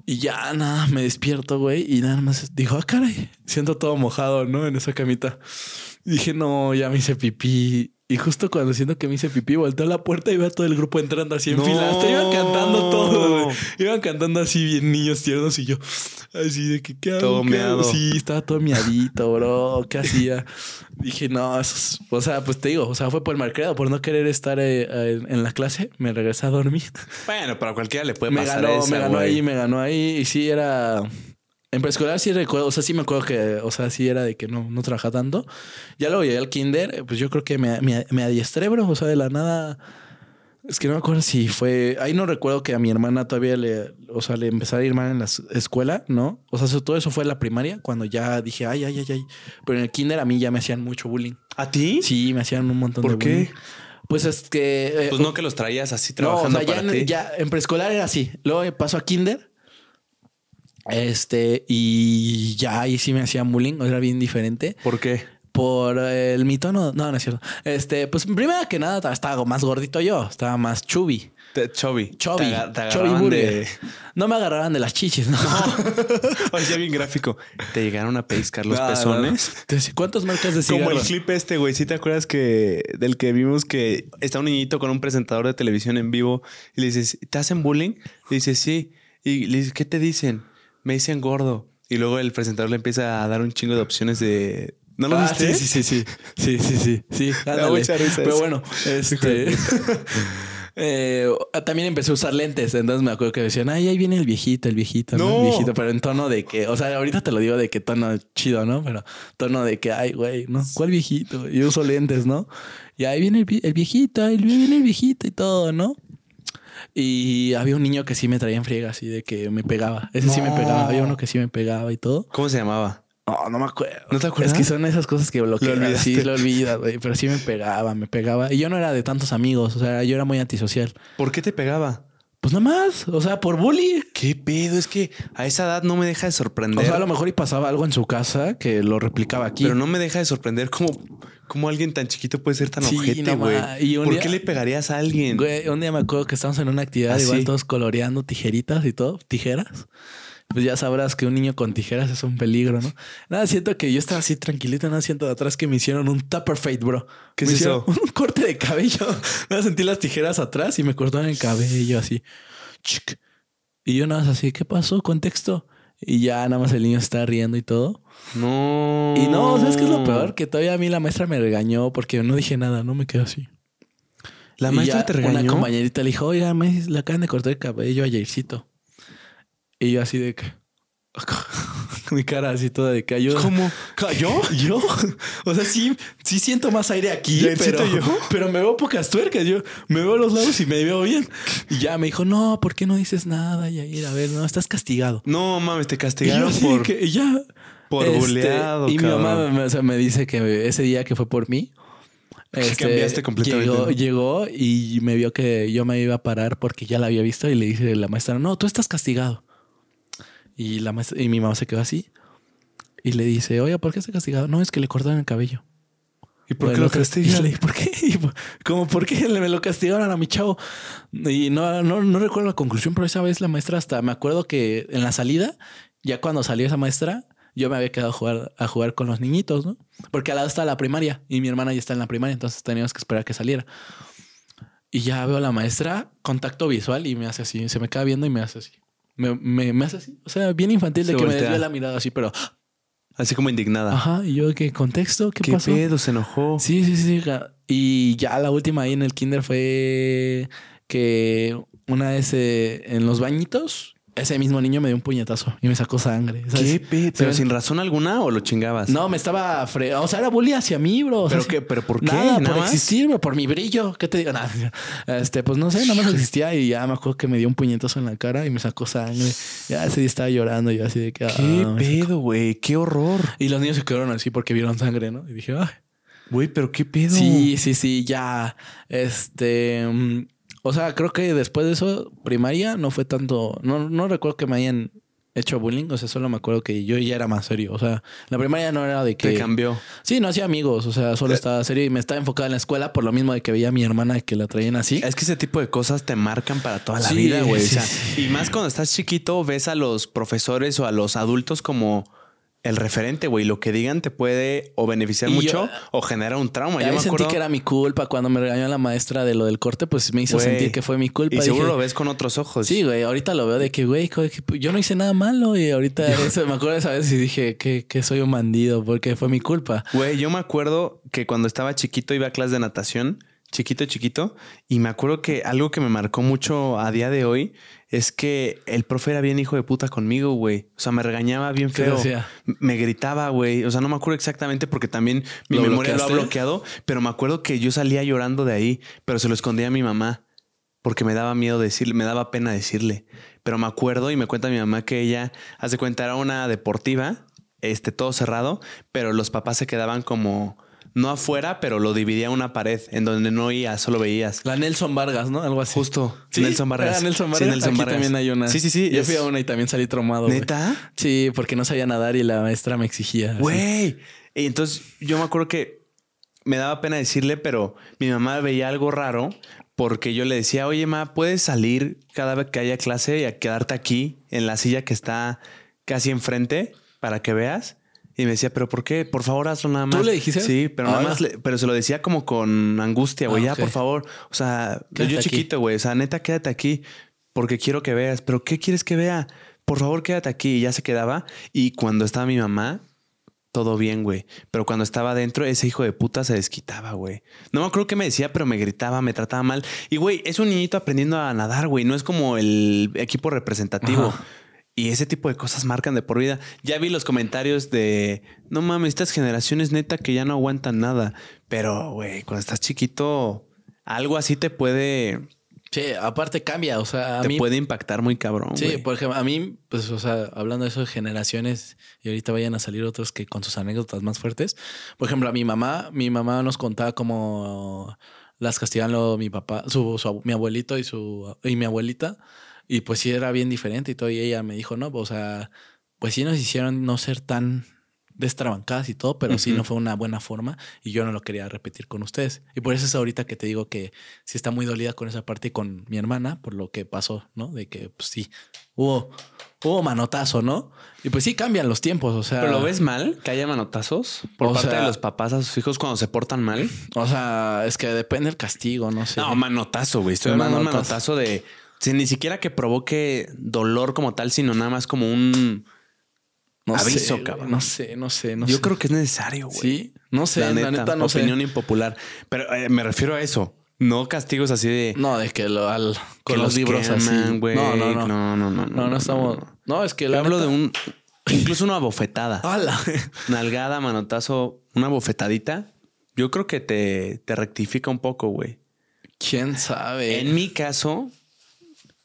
Y ya nada, me despierto, güey, y nada más dijo, ah, caray, siento todo mojado, ¿no? En esa camita. Dije, no, ya me hice pipí. Y justo cuando siento que me hice pipí, volteé a la puerta y veo a todo el grupo entrando así en No. fila. Hasta iban cantando todo. Iban cantando así bien niños tiernos y yo así de que, ¿qué hago? Todo meado. Sí, estaba todo miadito, bro. ¿Qué hacía? Dije, no, eso es- o sea, pues te digo, o sea, fue por malcriado, por no querer estar eh, eh, en la clase. Me regresé a dormir Bueno, pero a cualquiera le puede me pasar ganó, esa, me ganó ahí, me ganó ahí. Y sí, era. En preescolar sí recuerdo, o sea, sí me acuerdo que, o sea, sí era de que no, no trabajaba tanto. Ya luego llegué al kinder, eh, pues yo creo que me, me, me adiestré, bro. O sea, de la nada. Es que no me acuerdo si fue. Ahí no recuerdo que a mi hermana todavía le, o sea, le empezara a ir mal en la escuela, ¿no? O sea, eso- todo eso fue en la primaria, cuando ya dije, ay, ay, ay, ay. Pero en el kinder a mí ya me hacían mucho bullying. ¿A ti? Sí, me hacían un montón ¿Por de qué? bullying. Pues es que. eh, Pues no que los traías así no, o trabajando sea, ya para en, ti. ya en preescolar era así. Luego pasó a kinder. Este, y ya ahí sí me hacían bullying, era bien diferente. ¿Por qué? Por el mi tono, no, no es cierto. Este, pues primero que nada estaba más gordito yo, estaba más chubby. Chubby. Chubby, Te, te chubby de... No me agarraban de las chichis, ¿no? Oye, bien gráfico. Te llegaron a pellizcar los No, pezones. no. ¿Cuántas marcas de Como cigarro? el clip este, güey. ¿Sí te acuerdas que del que vimos que está un niñito con un presentador de televisión en vivo y le dices, ¿te hacen bullying? Le dice, sí. Y le dices, ¿qué te dicen? Me dicen gordo. Y luego el presentador le empieza a dar un chingo de opciones de. ¿No lo Ah, viste? sí, sí, sí, sí. Sí, sí, sí. Ándale. Pero bueno, este. eh, también empecé a usar lentes. Entonces me acuerdo que decían, ay, ahí viene el viejito, el viejito, ¿no? No. El viejito, pero en tono de que, o sea, ahorita te lo digo de que tono chido, ¿no? Pero tono de que, ay, güey, ¿no? ¿Cuál viejito? Yo uso lentes, ¿no? Y ahí viene el, el viejito, ahí viene el viejito y todo, ¿no? Y había un niño que sí me traía en friega, así de que me pegaba. Ese sí me pegaba. Había uno que sí me pegaba y todo. ¿Cómo se llamaba? No, no me acuerdo. ¿No te acuerdas? Es que son esas cosas que bloquean. Lo Sí, lo olvidas, güey. Pero sí me pegaba, me pegaba. Y yo no era de tantos amigos. O sea, yo era muy antisocial. ¿Por qué te pegaba? Pues nada más. O sea, por bully. ¿Qué pedo? Es que a esa edad no me deja de sorprender. O sea, a lo mejor y pasaba algo en su casa que lo replicaba aquí. Pero no me deja de sorprender cómo, ¿Cómo alguien tan chiquito puede ser tan Sí, ojete, güey? un ¿Por día- qué le pegarías a alguien? Güey, un día me acuerdo que estábamos en una actividad, ¿Ah, igual sí? todos coloreando tijeritas y todo, tijeras. Pues ya sabrás que un niño con tijeras es un peligro, ¿no? Nada, siento que yo estaba así tranquilito, nada, siento de atrás que me hicieron un tupper fade, bro. ¿Qué Me es hicieron eso? Un corte de cabello. Nada, sentí las tijeras atrás y me cortaron el cabello así. Chic. Y yo nada más así, ¿qué pasó? Contexto. Y ya nada más el niño se está riendo y todo. No. Y no, ¿sabes qué es lo peor? Que todavía a mí la maestra me regañó porque no dije nada, no me quedé así. La Y maestra te regañó. Una compañerita le dijo, oiga, me le acaban de cortar el cabello a Jaircito. Y yo así de que... Mi cara así toda de que ayuda. ¿Cómo? ¿Yo? ¿Yo? O sea, sí, sí siento más aire aquí, ¿Jaircito pero, yo? pero me veo pocas tuercas. Yo me veo los lados y me veo bien. Y ya me dijo, no, ¿por qué no dices nada, Yair? A ver, no, estás castigado. No mames, te Y yo castigaron de por, que y ya... por este, buleado, Y mi mamá me, o sea, me dice que ese día que fue por mí, este, cambiaste completamente, Llegó, y me vio que yo me iba a parar porque ya la había visto y le dice a la maestra, no, tú estás castigado. Y, la maestra, y mi mamá se quedó así y le dice, oye, ¿por qué está castigado? No, es que le cortaron el cabello. ¿Y por qué lo y dije, ¿por qué? Y, como, ¿por qué me lo castigaron a mi chavo? Y no, no, no recuerdo la conclusión, pero esa vez la maestra hasta me acuerdo que en la salida, ya cuando salió esa maestra, yo me había quedado a jugar, a jugar con los niñitos, ¿no? Porque al lado está la primaria y mi hermana ya está en la primaria, entonces teníamos que esperar que saliera. Y ya veo a la maestra, contacto visual y me hace así, se me queda viendo y me hace así. Me, me, me hace así, o sea, bien infantil de Se que me desvía la mirada así, pero Así como indignada. ajá, y yo, ¿qué contexto? ¿Qué, ¿Qué pasó? pedo? Se enojó. Sí, sí, sí. Y ya la última ahí en el kinder fue que una vez eh, en los bañitos, ese mismo niño me dio un puñetazo y me sacó sangre. ¿sabes? ¿Qué pedo? ¿Pero sin razón alguna o lo chingabas? No, me estaba fre... O sea, era bullying hacia mí, bro. ¿Pero qué? ¿Pero por qué? Nada, ¿Nada por más? existir, bro, por mi brillo. ¿Qué te digo? Nada. Este, pues no sé, nada más existía y ya me acuerdo que me dio un puñetazo en la cara y me sacó sangre. Ya ese día estaba llorando y yo así de que... ¿Qué ah, pedo, güey? ¿Qué horror? Y los niños se quedaron así porque vieron sangre, ¿no? Y dije, ay. Güey, ¿pero qué pedo? Sí, sí, sí, ya. Este. O sea, creo que después de eso, primaria no fue tanto. No, no recuerdo que me hayan hecho bullying. O sea, solo me acuerdo que yo ya era más serio. O sea, la primaria no era de que. Te cambió. Sí, no hacía amigos. O sea, solo estaba serio y me estaba enfocada en la escuela por lo mismo de que veía a mi hermana que la traían así. Es que ese tipo de cosas te marcan para toda la Sí, vida, güey. sí, o sea, sí. Y más cuando estás chiquito, ves a los profesores o a los adultos como el referente, güey. Lo que digan te puede o beneficiar Y mucho yo- o generar un trauma. Yo me sentí acuerdo. que era mi culpa cuando me regañó la maestra de lo del corte, pues me hizo Güey, sentir que fue mi culpa. Y seguro Dije, lo ves con otros ojos. Sí, güey, ahorita lo veo de que, güey, que yo no hice nada malo y ahorita eso, me acuerdo de esa vez y dije que, que soy un bandido porque fue mi culpa. Güey, yo me acuerdo que cuando estaba chiquito iba a clase de natación, chiquito, chiquito, y me acuerdo que algo que me marcó mucho a día de hoy es que el profe era bien hijo de puta conmigo, güey. O sea, me regañaba bien ¿Qué feo. Me gritaba, güey. O sea, no me acuerdo exactamente porque también mi ¿Lo memoria lo ha bloqueado, pero me acuerdo que yo salía llorando de ahí, pero se lo escondía a mi mamá porque me daba miedo decirle, me daba pena decirle. Pero me acuerdo y me cuenta mi mamá que ella, hace cuenta, era una deportiva, este, todo cerrado, pero los papás se quedaban como, no afuera, pero lo dividía una pared en donde no oías, solo veías. La Nelson Vargas, ¿no? Algo así. Justo, Sí, Nelson Vargas. era Nelson Sí, Vargas. Nelson Aquí Vargas. también hay una. Sí, sí, sí. Yo es- fui a una y también salí traumado. güey. ¿Neta? Sí, porque no sabía nadar y la maestra me exigía. Güey. Y entonces yo me acuerdo que me daba pena decirle, pero mi mamá veía algo raro porque yo le decía, oye, ma, ¿puedes salir cada vez que haya clase y a quedarte aquí en la silla que está casi enfrente para que veas? Y me decía, pero ¿por qué? Por favor, hazlo nada ¿Tú más. le dijiste? Sí, pero nada Ahora. más, le- pero se lo decía como con angustia, güey, Ah, ya, por favor. O sea, Quédate yo chiquito, güey, o sea, neta, quédate aquí porque quiero que veas. Pero ¿qué quieres que vea? Por favor, quédate aquí. Y ya se quedaba. Y cuando estaba mi mamá, todo bien, güey. Pero cuando estaba adentro, ese hijo de puta se desquitaba, güey. No me acuerdo qué me decía, pero me gritaba, me trataba mal. Y, güey, es un niñito aprendiendo a nadar, güey. No es como el equipo representativo. Ajá. Y ese tipo de cosas marcan de por vida. Ya vi los comentarios de, no mames, estas generaciones neta que ya no aguantan nada. Pero, güey, cuando estás chiquito, algo así te puede, Sí, aparte cambia. O sea, a te mí. puede impactar muy cabrón. Sí, por ejemplo, a mí, pues, o sea, hablando de eso de generaciones y ahorita vayan a salir otros que con sus anécdotas más fuertes. Por ejemplo, a mi mamá, mi mamá nos contaba cómo las castigan mi papá, su, su- mi abuelito y su y mi abuelita. Y pues sí era bien diferente y todo. Y ella me dijo, no, pues, o sea, pues sí nos hicieron no ser tan destrabancadas y todo, pero sí no fue una buena forma y yo no lo quería repetir con ustedes. Y por eso es ahorita que te digo que sí está muy dolida con esa parte y con mi hermana por lo que pasó, ¿no? De que pues sí, hubo, hubo manotazo, ¿no? Y pues sí cambian los tiempos, o sea... ¿Pero lo ves mal que haya manotazos por parte sea- de los papás a sus hijos cuando se portan mal? O sea, es que depende del castigo, no sé. No, manotazo, güey. Estoy hablando de un manotazo de... sí, ni siquiera que provoque dolor como tal, sino nada más como un... no aviso, sé, cabrón. No sé, no sé, no Yo sé. creo que es necesario, güey. Sí, no sé, la neta, no sé. opinión impopular. Pero eh, me refiero a eso. No castigos así de... No, de que lo al que con los, libros así. No, no, no. No, no, no. No, no estamos. No, es que la hablo neta- de un... Incluso una bofetada. ¡Hala! Nalgada, manotazo, una bofetadita. Yo creo que te, te rectifica un poco, güey. ¿Quién sabe? En mi caso,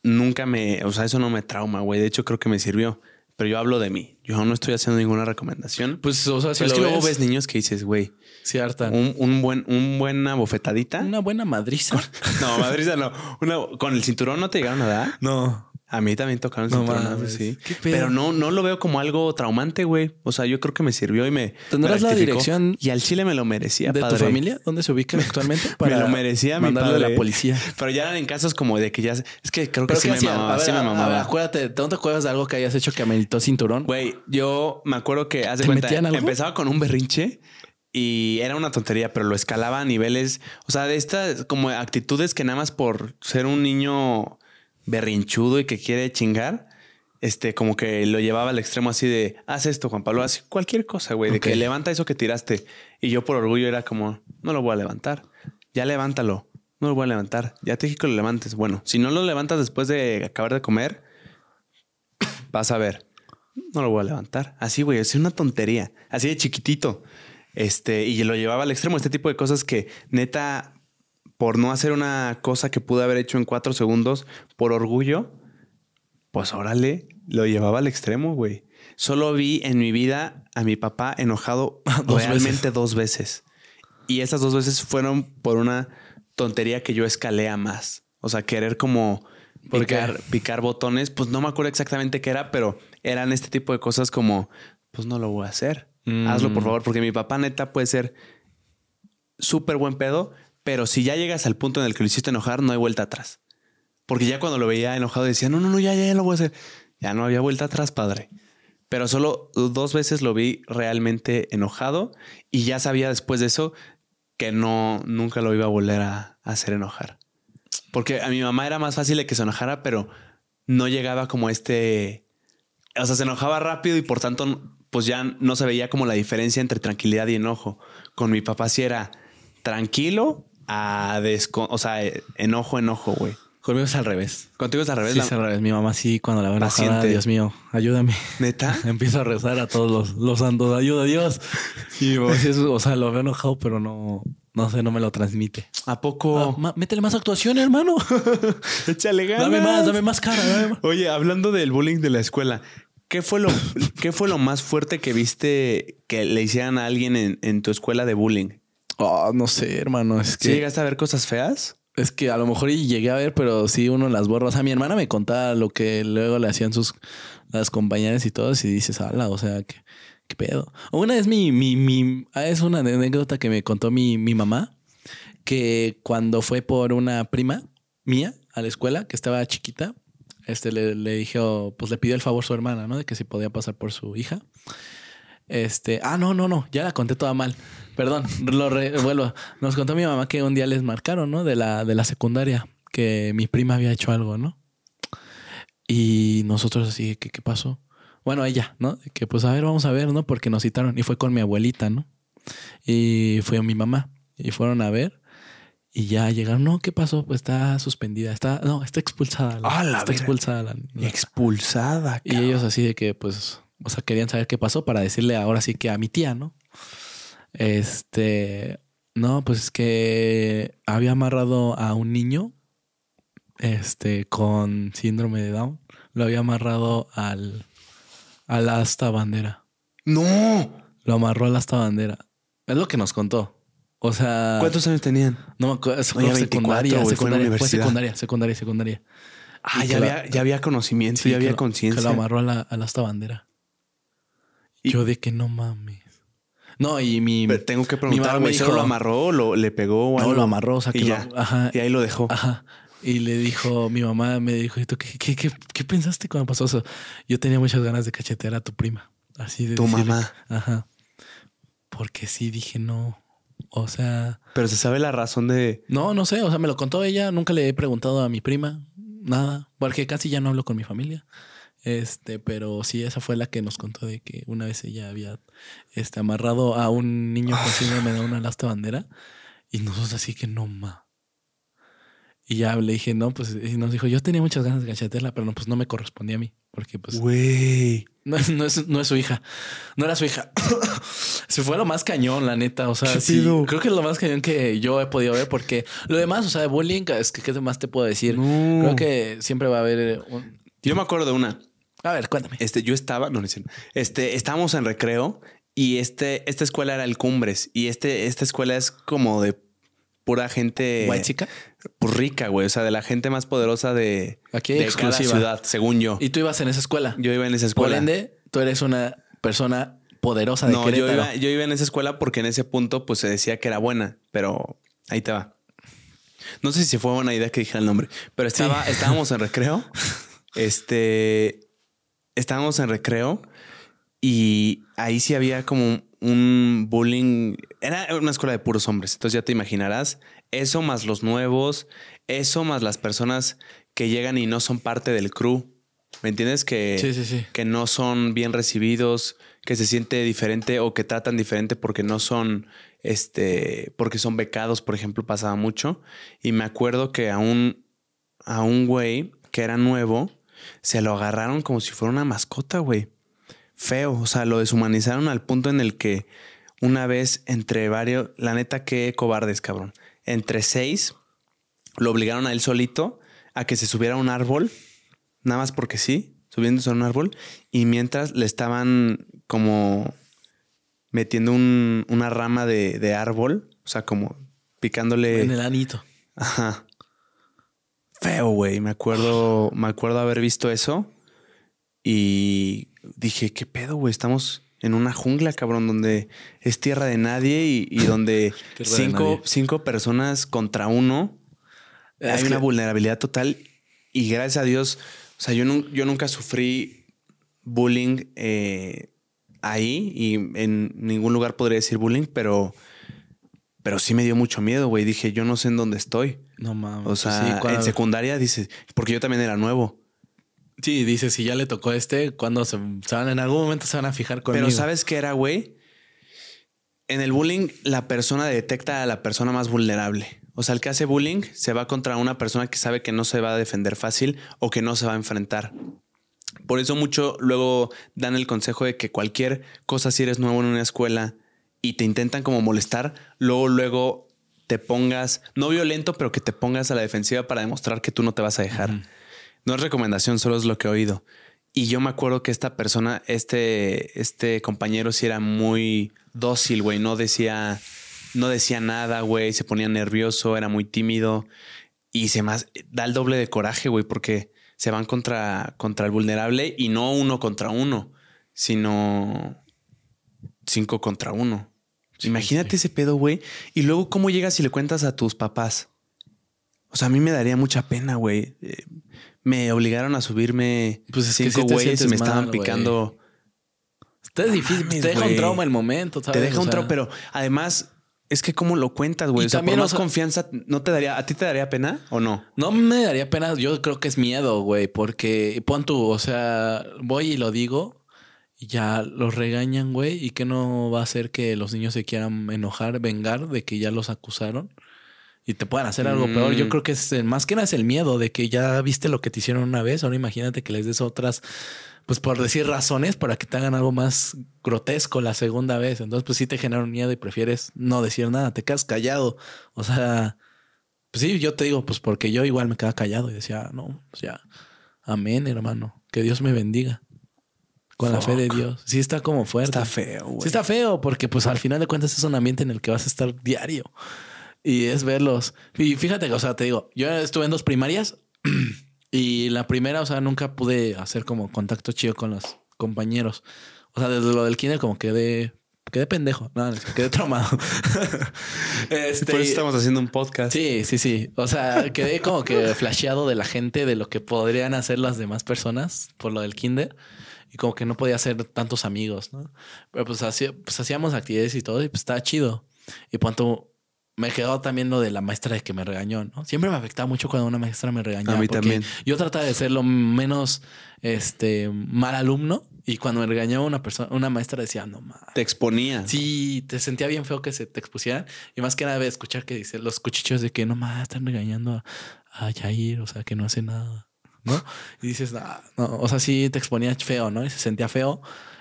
nunca me, o sea, eso no me trauma, güey. De hecho, creo que me sirvió. Pero yo hablo de mí. Yo no estoy haciendo ninguna recomendación. Pues, o sea, si Pero es que luego ves, niños que dices, güey, sí hartan. un, un buen, un buena bofetadita. Una buena madriza. No, madriza no. Una, con el cinturón no te llegaron a dar. No. A mí también tocaron No sí. Pero no, no lo veo como algo traumante, güey. O sea, yo creo que me sirvió y me. ¿Tendrás me la dirección Y al chile me lo merecía, ¿De padre. tu familia? ¿Dónde se ubican actualmente? me lo merecía mi padre. a la policía. Pero ya eran en casos como de que ya. Es que creo que ¿Pero sí me mamaba. A ver, sí me a- a ver, mamaba. acuérdate, ¿no te acuerdas de algo que hayas hecho que ameritó cinturón? Güey, yo me acuerdo que, ¿Te cuenta, algo? empezaba con un berrinche y era una tontería, pero lo escalaba a niveles, o sea, de estas como actitudes que nada más por ser un niño berrinchudo y que quiere chingar, este, como que lo llevaba al extremo así de, haz esto, Juan Pablo, haz cualquier cosa, güey, de que levanta eso que tiraste. Y yo por orgullo era como, no lo voy a levantar, ya levántalo, no lo voy a levantar, ya te dije que lo levantes. Bueno, si no lo levantas después de acabar de comer, vas a ver no lo voy a levantar. Así, güey, es una tontería. Así de chiquitito. Este, y lo llevaba al extremo. Este tipo de cosas que neta, por no hacer una cosa que pude haber hecho en cuatro segundos, por orgullo, pues órale, lo llevaba al extremo, güey. Solo vi en mi vida a mi papá enojado Dos realmente dos veces. Y esas dos veces fueron por una tontería que yo escalé a más. O sea, querer como picar, picar botones. Pues no me acuerdo exactamente qué era, pero eran este tipo de cosas como, pues no lo voy a hacer. Mm. Hazlo, por favor, porque mi papá neta puede ser súper buen pedo, pero si ya llegas al punto en el que lo hiciste enojar, no hay vuelta atrás. Porque ya cuando lo veía enojado decía, no, no, no, ya, ya, ya lo voy a hacer. Ya no había vuelta atrás, padre. Pero solo dos veces lo vi realmente enojado y ya sabía después de eso que no, nunca lo iba a volver a, a hacer enojar. Porque a mi mamá era más fácil de que se enojara, pero no llegaba como este... O sea, se enojaba rápido y por tanto, pues ya no se veía como la diferencia entre tranquilidad y enojo. Con mi papá sí era tranquilo a desco... O sea, enojo, enojo, güey. Conmigo es al revés. Contigo es al revés. Sí, la- es al revés. Mi mamá sí, cuando la veo enojada, Paciente. Dios mío, ayúdame. Neta. Empiezo a rezar a todos los, los santos. Ayuda a Dios. Y es- o sea, lo veo enojado, pero no, no sé, no me lo transmite. ¿A poco? Ah, métele más actuación, hermano. Échale ganas. dame más, dame más cara. Dame más. Oye, hablando del bullying de la escuela, ¿qué fue lo, ¿qué fue lo más fuerte que viste que le hicieran a alguien en, en tu escuela de bullying? Oh, no sé, hermano. Es ¿Sí que, llegaste a ver cosas feas? es que a lo mejor llegué a ver, pero sí uno las borra. O sea, mi hermana me contaba lo que luego le hacían sus las compañeras y todo, y dices, ala, o sea, ¿qué, qué pedo? O Una vez mi, mi, mi, ah, es una anécdota que me contó mi, mi mamá, que cuando fue por una prima mía a la escuela, que estaba chiquita, este le, le dijo, pues le pidió el favor a su hermana, ¿no? De que si podía pasar por su hija. Este, ah, no, no, no, ya la conté toda mal. Perdón, lo revuelvo. Nos contó mi mamá que un día les marcaron, ¿no? De la, de la secundaria, que mi prima había hecho algo, ¿no? Y nosotros así, ¿qué, qué pasó? Bueno, ella, ¿no? Que pues a ver, vamos a ver, ¿no? Porque nos citaron y fue con mi abuelita, ¿no? Y fue mi mamá y fueron a ver y ya llegaron, no, ¿qué pasó? Pues está suspendida, está, no, está expulsada. Ah, la está expulsada. la- la- Expulsada. y ellos así de que, pues, o sea, querían saber qué pasó para decirle ahora sí que a mi tía, ¿no? Este, no, pues es que había amarrado a un niño, este, con síndrome de Down. Lo había amarrado al, al asta bandera. No. Lo amarró al asta bandera. Es lo que nos contó. O sea, ¿Cuántos años tenían? no me acuerdo, es Oye, fue 24, secundaria, fue secundaria, fue secundaria, secundaria, secundaria. Ah, ya la- había, ya había conocimiento, Sí, ya había conciencia. Que lo amarró a la, a la bandera. Y- Yo de que no mames. No, y mi. Pero tengo que mi preguntar, ¿solo dijo- lo amarró lo, le pegó o No, lo amarró, o sea que y lo- ya. ajá. Y ahí lo dejó. Ajá. Y le dijo, mi mamá me dijo, ¿y tú qué, qué, qué, qué pensaste cuando pasó eso? Yo tenía muchas ganas de cachetear a tu prima. Así de Tu decirle- mamá. Ajá. Porque sí dije no. O sea, Pero se sabe la razón de. no, no sé. O sea, me lo contó ella. Nunca le he preguntado a mi prima nada. Porque casi ya no hablo con mi familia. Este, pero sí, esa fue la que nos contó de que una vez ella había este, amarrado a un niño con síndrome de una lasta bandera. Y nosotros así que no ma. Y ya le dije, no, pues, y nos dijo, yo tenía muchas ganas de cachetearla, pero no, pues no me correspondía a mí. Porque pues Güey. no, es- no es, no es su hija. No era su hija. Se fue lo más cañón, la neta. O sea, ¿Qué sí, creo que es lo más cañón que yo he podido ver, porque lo demás, o sea, de bullying, es que qué más te puedo decir. No. Creo que siempre va a haber un... Yo me acuerdo de una. A ver, cuéntame. Este, yo estaba, no, no. Este, estábamos en recreo y este, esta escuela era el Cumbres y este, esta escuela es como de pura gente White chica. pues, rica, güey. O sea, de la gente más poderosa de, Aquí de exclusiva. cada ciudad, según yo. Y tú ibas en esa escuela. Yo iba en esa Por escuela. ende, tú eres una persona poderosa de no, yo Querétaro. iba, yo iba en esa escuela porque en ese punto pues se decía que era buena, pero ahí te va. No sé si fue buena idea que dijera el nombre, pero estaba, estábamos en recreo. Este, estábamos en recreo y ahí sí había como un, bullying. Era una escuela de puros hombres, entonces ya te imaginarás. Eso más los nuevos, eso más las personas que llegan y no son parte del crew. ¿Me entiendes? Que, Sí, sí, sí. que no son bien recibidos, que se siente diferente o que tratan diferente porque no son, este, porque son becados, por ejemplo, pasaba mucho. Y me acuerdo que a un, a un güey que era nuevo, se lo agarraron como si fuera una mascota, güey. Feo, o sea, lo deshumanizaron al punto en el que una vez entre varios, la neta, qué cobardes, cabrón. Entre seis, lo obligaron a él solito a que se subiera a un árbol nada más porque sí, subiéndose a un árbol, y mientras le estaban como metiendo un- una rama de, de árbol, o sea, como picándole. En el anito. Ajá. Feo, güey. Me acuerdo, me acuerdo haber visto eso y dije, ¿qué pedo, güey? Estamos en una jungla, cabrón, donde es tierra de nadie y, y donde cinco, nadie. cinco personas contra uno. Es Hay que- una vulnerabilidad total y gracias a Dios, o sea, yo, yo nunca sufrí bullying eh, ahí y en ningún lugar podría decir bullying, pero, pero sí me dio mucho miedo, güey. Dije, yo no sé en dónde estoy. No mames. O sea, sí, cuando- en secundaria dices, porque yo también era nuevo. Sí, dice, si ya le tocó este, cuando se, se van, en algún momento se van a fijar conmigo. Pero ¿sabes qué era, güey? En el bullying, la persona detecta a la persona más vulnerable. O sea, el que hace bullying se va contra una persona que sabe que no se va a defender fácil o que no se va a enfrentar. Por eso mucho luego dan el consejo de que cualquier cosa, si eres nuevo en una escuela y te intentan como molestar, luego, luego te pongas, no violento, pero que te pongas a la defensiva para demostrar que tú no te vas a dejar. No es recomendación, solo es lo que he oído. Y yo me acuerdo que esta persona, este, este compañero sí era muy dócil, güey. No decía, no decía nada, güey. Se ponía nervioso, era muy tímido. Y se más da el doble de coraje, güey, porque se van contra, contra el vulnerable y no uno contra uno, sino cinco contra uno. Sí, Imagínate sí. ese pedo, güey. Y luego, ¿cómo llegas y le cuentas a tus papás? O sea, a mí me daría mucha pena, güey. Eh, me obligaron a subirme Pues es cinco güeyes y me estaban mal, picando. Está difícil, mames, te deja un trauma el momento, ¿sabes? Te deja O un trauma, pero además es que cómo lo cuentas, güey. O sea, por o más sea- confianza, ¿no te daría, a ti te daría pena o no? No me daría pena, yo creo que es miedo, güey, porque pon tú, o sea, voy y lo digo y ya los regañan, güey, y que no va a hacer que los niños se quieran enojar, vengar de que ya los acusaron y te puedan hacer algo Mm. peor. Yo creo que es el- más que nada es el miedo de que ya viste lo que te hicieron una vez, ahora imagínate que les des otras, pues por decir razones para que te hagan algo más grotesco la segunda vez. Entonces, pues sí te genera un miedo y prefieres no decir nada, te quedas callado. O sea, pues sí, yo te digo, pues porque yo igual me quedaba callado y decía, no, pues ya, amén, hermano, que Dios me bendiga. Con la fe de. Dios. Sí está como fuerte. Está feo, güey. Sí está feo porque pues al final de cuentas es un ambiente en el que vas a estar diario y es verlos. Y fíjate o sea, te digo, yo estuve en dos primarias y la primera, o sea, nunca pude hacer como contacto chido con los compañeros. O sea, desde lo del kinder como quedé, quedé pendejo. No, no, quedé traumado. este, Por eso estamos haciendo un podcast. Sí, sí, sí. O sea, quedé como que flasheado de la gente de lo que podrían hacer las demás personas por lo del kinder. Y como que no podía hacer tantos amigos, ¿no? Pero pues, pues hacíamos actividades y todo y pues estaba chido. Y cuanto me quedó también lo de la maestra de que me regañó, ¿no? Siempre me afectaba mucho cuando una maestra me regañaba. A mí también. Yo trataba de ser lo menos este, mal alumno y cuando me regañaba una persona, una maestra decía, no más. Te exponía. Sí, te sentía bien feo que se te expusieran. Y más que nada de escuchar que dice los cuchichos de que no más están regañando a, a Jair, o sea, que no hace nada, ¿no? Y dices, no, o sea, sí te exponía feo, ¿no? Y se sentía feo.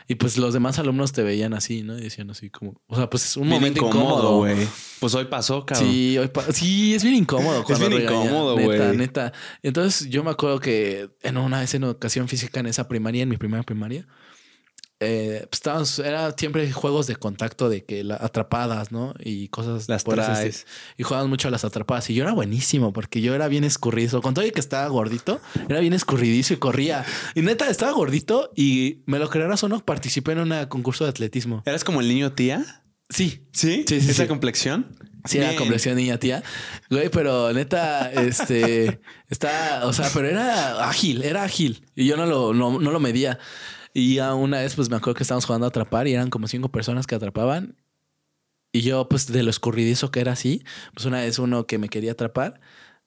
Y pues los demás alumnos te veían así, ¿no? Y decían así como, o sea, pues es un momento incómodo, güey. Pues hoy pasó, cabrón. Sí, hoy sí, es bien incómodo. es bien incómodo, güey. Neta, neta. Entonces yo me acuerdo que en una vez en educación física en esa primaria, en mi primera primaria, eh, pues estábamos, era siempre juegos de contacto de que la, atrapadas, ¿no? Y cosas. Las traes. y jugábamos mucho a las atrapadas. Y yo era buenísimo porque yo era bien escurridizo. Con todo el que estaba gordito, era bien escurridizo y corría. Y neta, estaba gordito y me lo creerás o no, participé en un concurso de atletismo. ¿Eras como el niño tía? Sí. ¿Sí? Sí, sí ¿Esa complexión? Sí, era complexión niña tía. Güey, pero neta, este, está, o sea, pero era ágil, era ágil. Y yo no lo, no, no lo medía. Y ya una vez, pues me acuerdo que estábamos jugando a atrapar y eran como cinco personas que atrapaban. Y yo, pues de lo escurridizo que era así, pues una vez uno que me quería atrapar.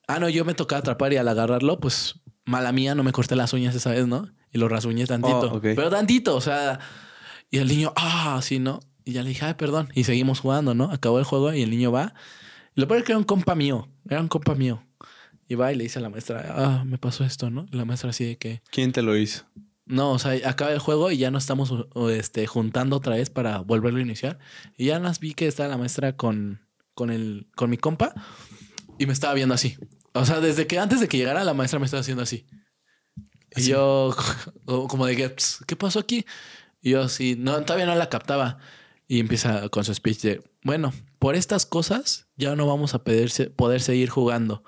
Ah, no, yo me tocaba atrapar y al agarrarlo, pues mala mía, no me corté las uñas esa vez, ¿no? Y lo rasguñé tantito. Oh, Pero tantito, o sea. Y el niño, ah, sí, ¿no? Y ya le dije, ay, perdón. Y seguimos jugando, ¿no? Acabó el juego y el niño va. Y lo peor es que era un compa mío. Era un compa mío. Y va y le dice a la maestra, ah, me pasó esto, ¿no? Y la maestra así de que. ¿Quién te lo hizo? No, o sea, acaba el juego y ya no estamos este, juntando otra vez para volverlo a iniciar. Y ya las vi que estaba la maestra con, con, el, con mi compa y me estaba viendo así. O sea, desde que antes de que llegara la maestra me estaba haciendo así. Y yo, como de que, ¿qué pasó aquí? Y yo sí, no, todavía no la captaba. Y empieza con su speech de, bueno, por estas cosas ya no vamos a poder, poder seguir jugando.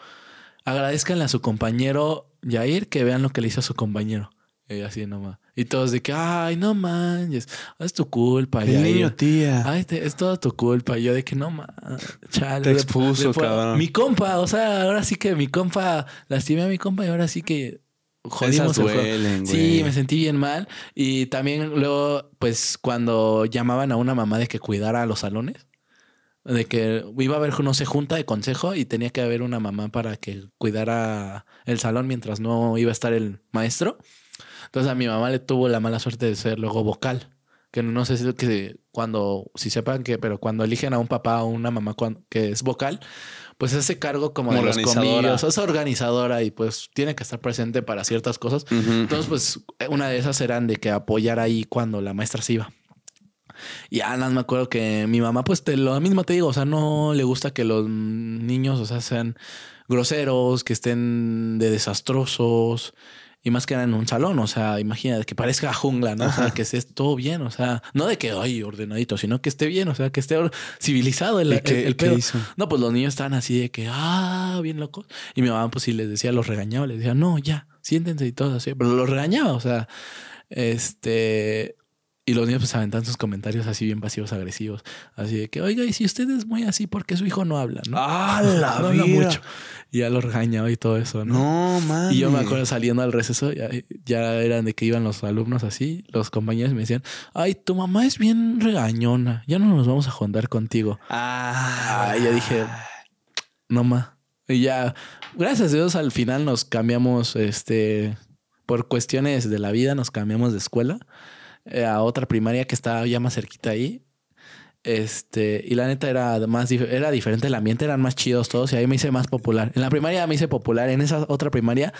Agradezcanle a su compañero Jair que vean lo que le hizo a su compañero. Y así nomás. Y todos de que, ay, no manches, es tu culpa. El niño, tía. Ay, es toda tu culpa. Y yo de que no manches, chale. Te expuso, cabrón. Mi compa, o sea, ahora sí que mi compa, lastimé a mi compa y ahora sí que jodimos duelen, Sí, me sentí bien mal. Y también luego, pues, cuando llamaban a una mamá de que cuidara los salones, de que iba a haber, no sé, junta de consejo y tenía que haber una mamá para que cuidara el salón mientras no iba a estar el maestro. Entonces a mi mamá le tuvo la mala suerte de ser luego vocal. Que no sé si que cuando, si sepan que, pero cuando eligen a un papá o una mamá que es vocal, pues ese cargo como, de los convivios, es organizadora y pues tiene que estar presente para ciertas cosas. Entonces, pues una de esas eran de que apoyar ahí cuando la maestra se iba. Y nada me acuerdo que mi mamá, pues te, lo mismo te digo, o sea, no le gusta que los niños, o sea, sean groseros, que estén de desastrosos, y más que era en un salón, o sea, imagínate que parezca jungla, ¿no? O sea, que esté todo bien, o sea, no de que, ay, ordenadito, sino que esté bien, o sea, que esté civilizado el, el, pedo. No, pues los niños estaban así de que, ah, bien locos. Y mi mamá, pues sí les decía, los regañaba, les decía, no, ya, siéntense y todo así, pero los regañaba, o sea, este, y los niños pues aventan sus comentarios así bien pasivos, agresivos. Así de que, oiga, y si usted es muy así, porque su hijo no habla? ¿no? ¡Ah, la no habla mucho. Y ya lo regañaba y todo eso, ¿no? No, man. Y yo me acuerdo saliendo al receso, ya, ya, eran de que iban los alumnos así, los compañeros me decían, ay, tu mamá es bien regañona, ya no nos vamos a juntar contigo. Ah, y ya dije, no ma. Y ya, gracias a Dios, al final nos cambiamos, este, por cuestiones de la vida, nos cambiamos de escuela. Eh, a otra primaria que estaba ya más cerquita ahí. Este, y la neta era más era diferente el ambiente, eran más chidos todos y ahí me hice más popular. En la primaria me hice popular, en esa otra primaria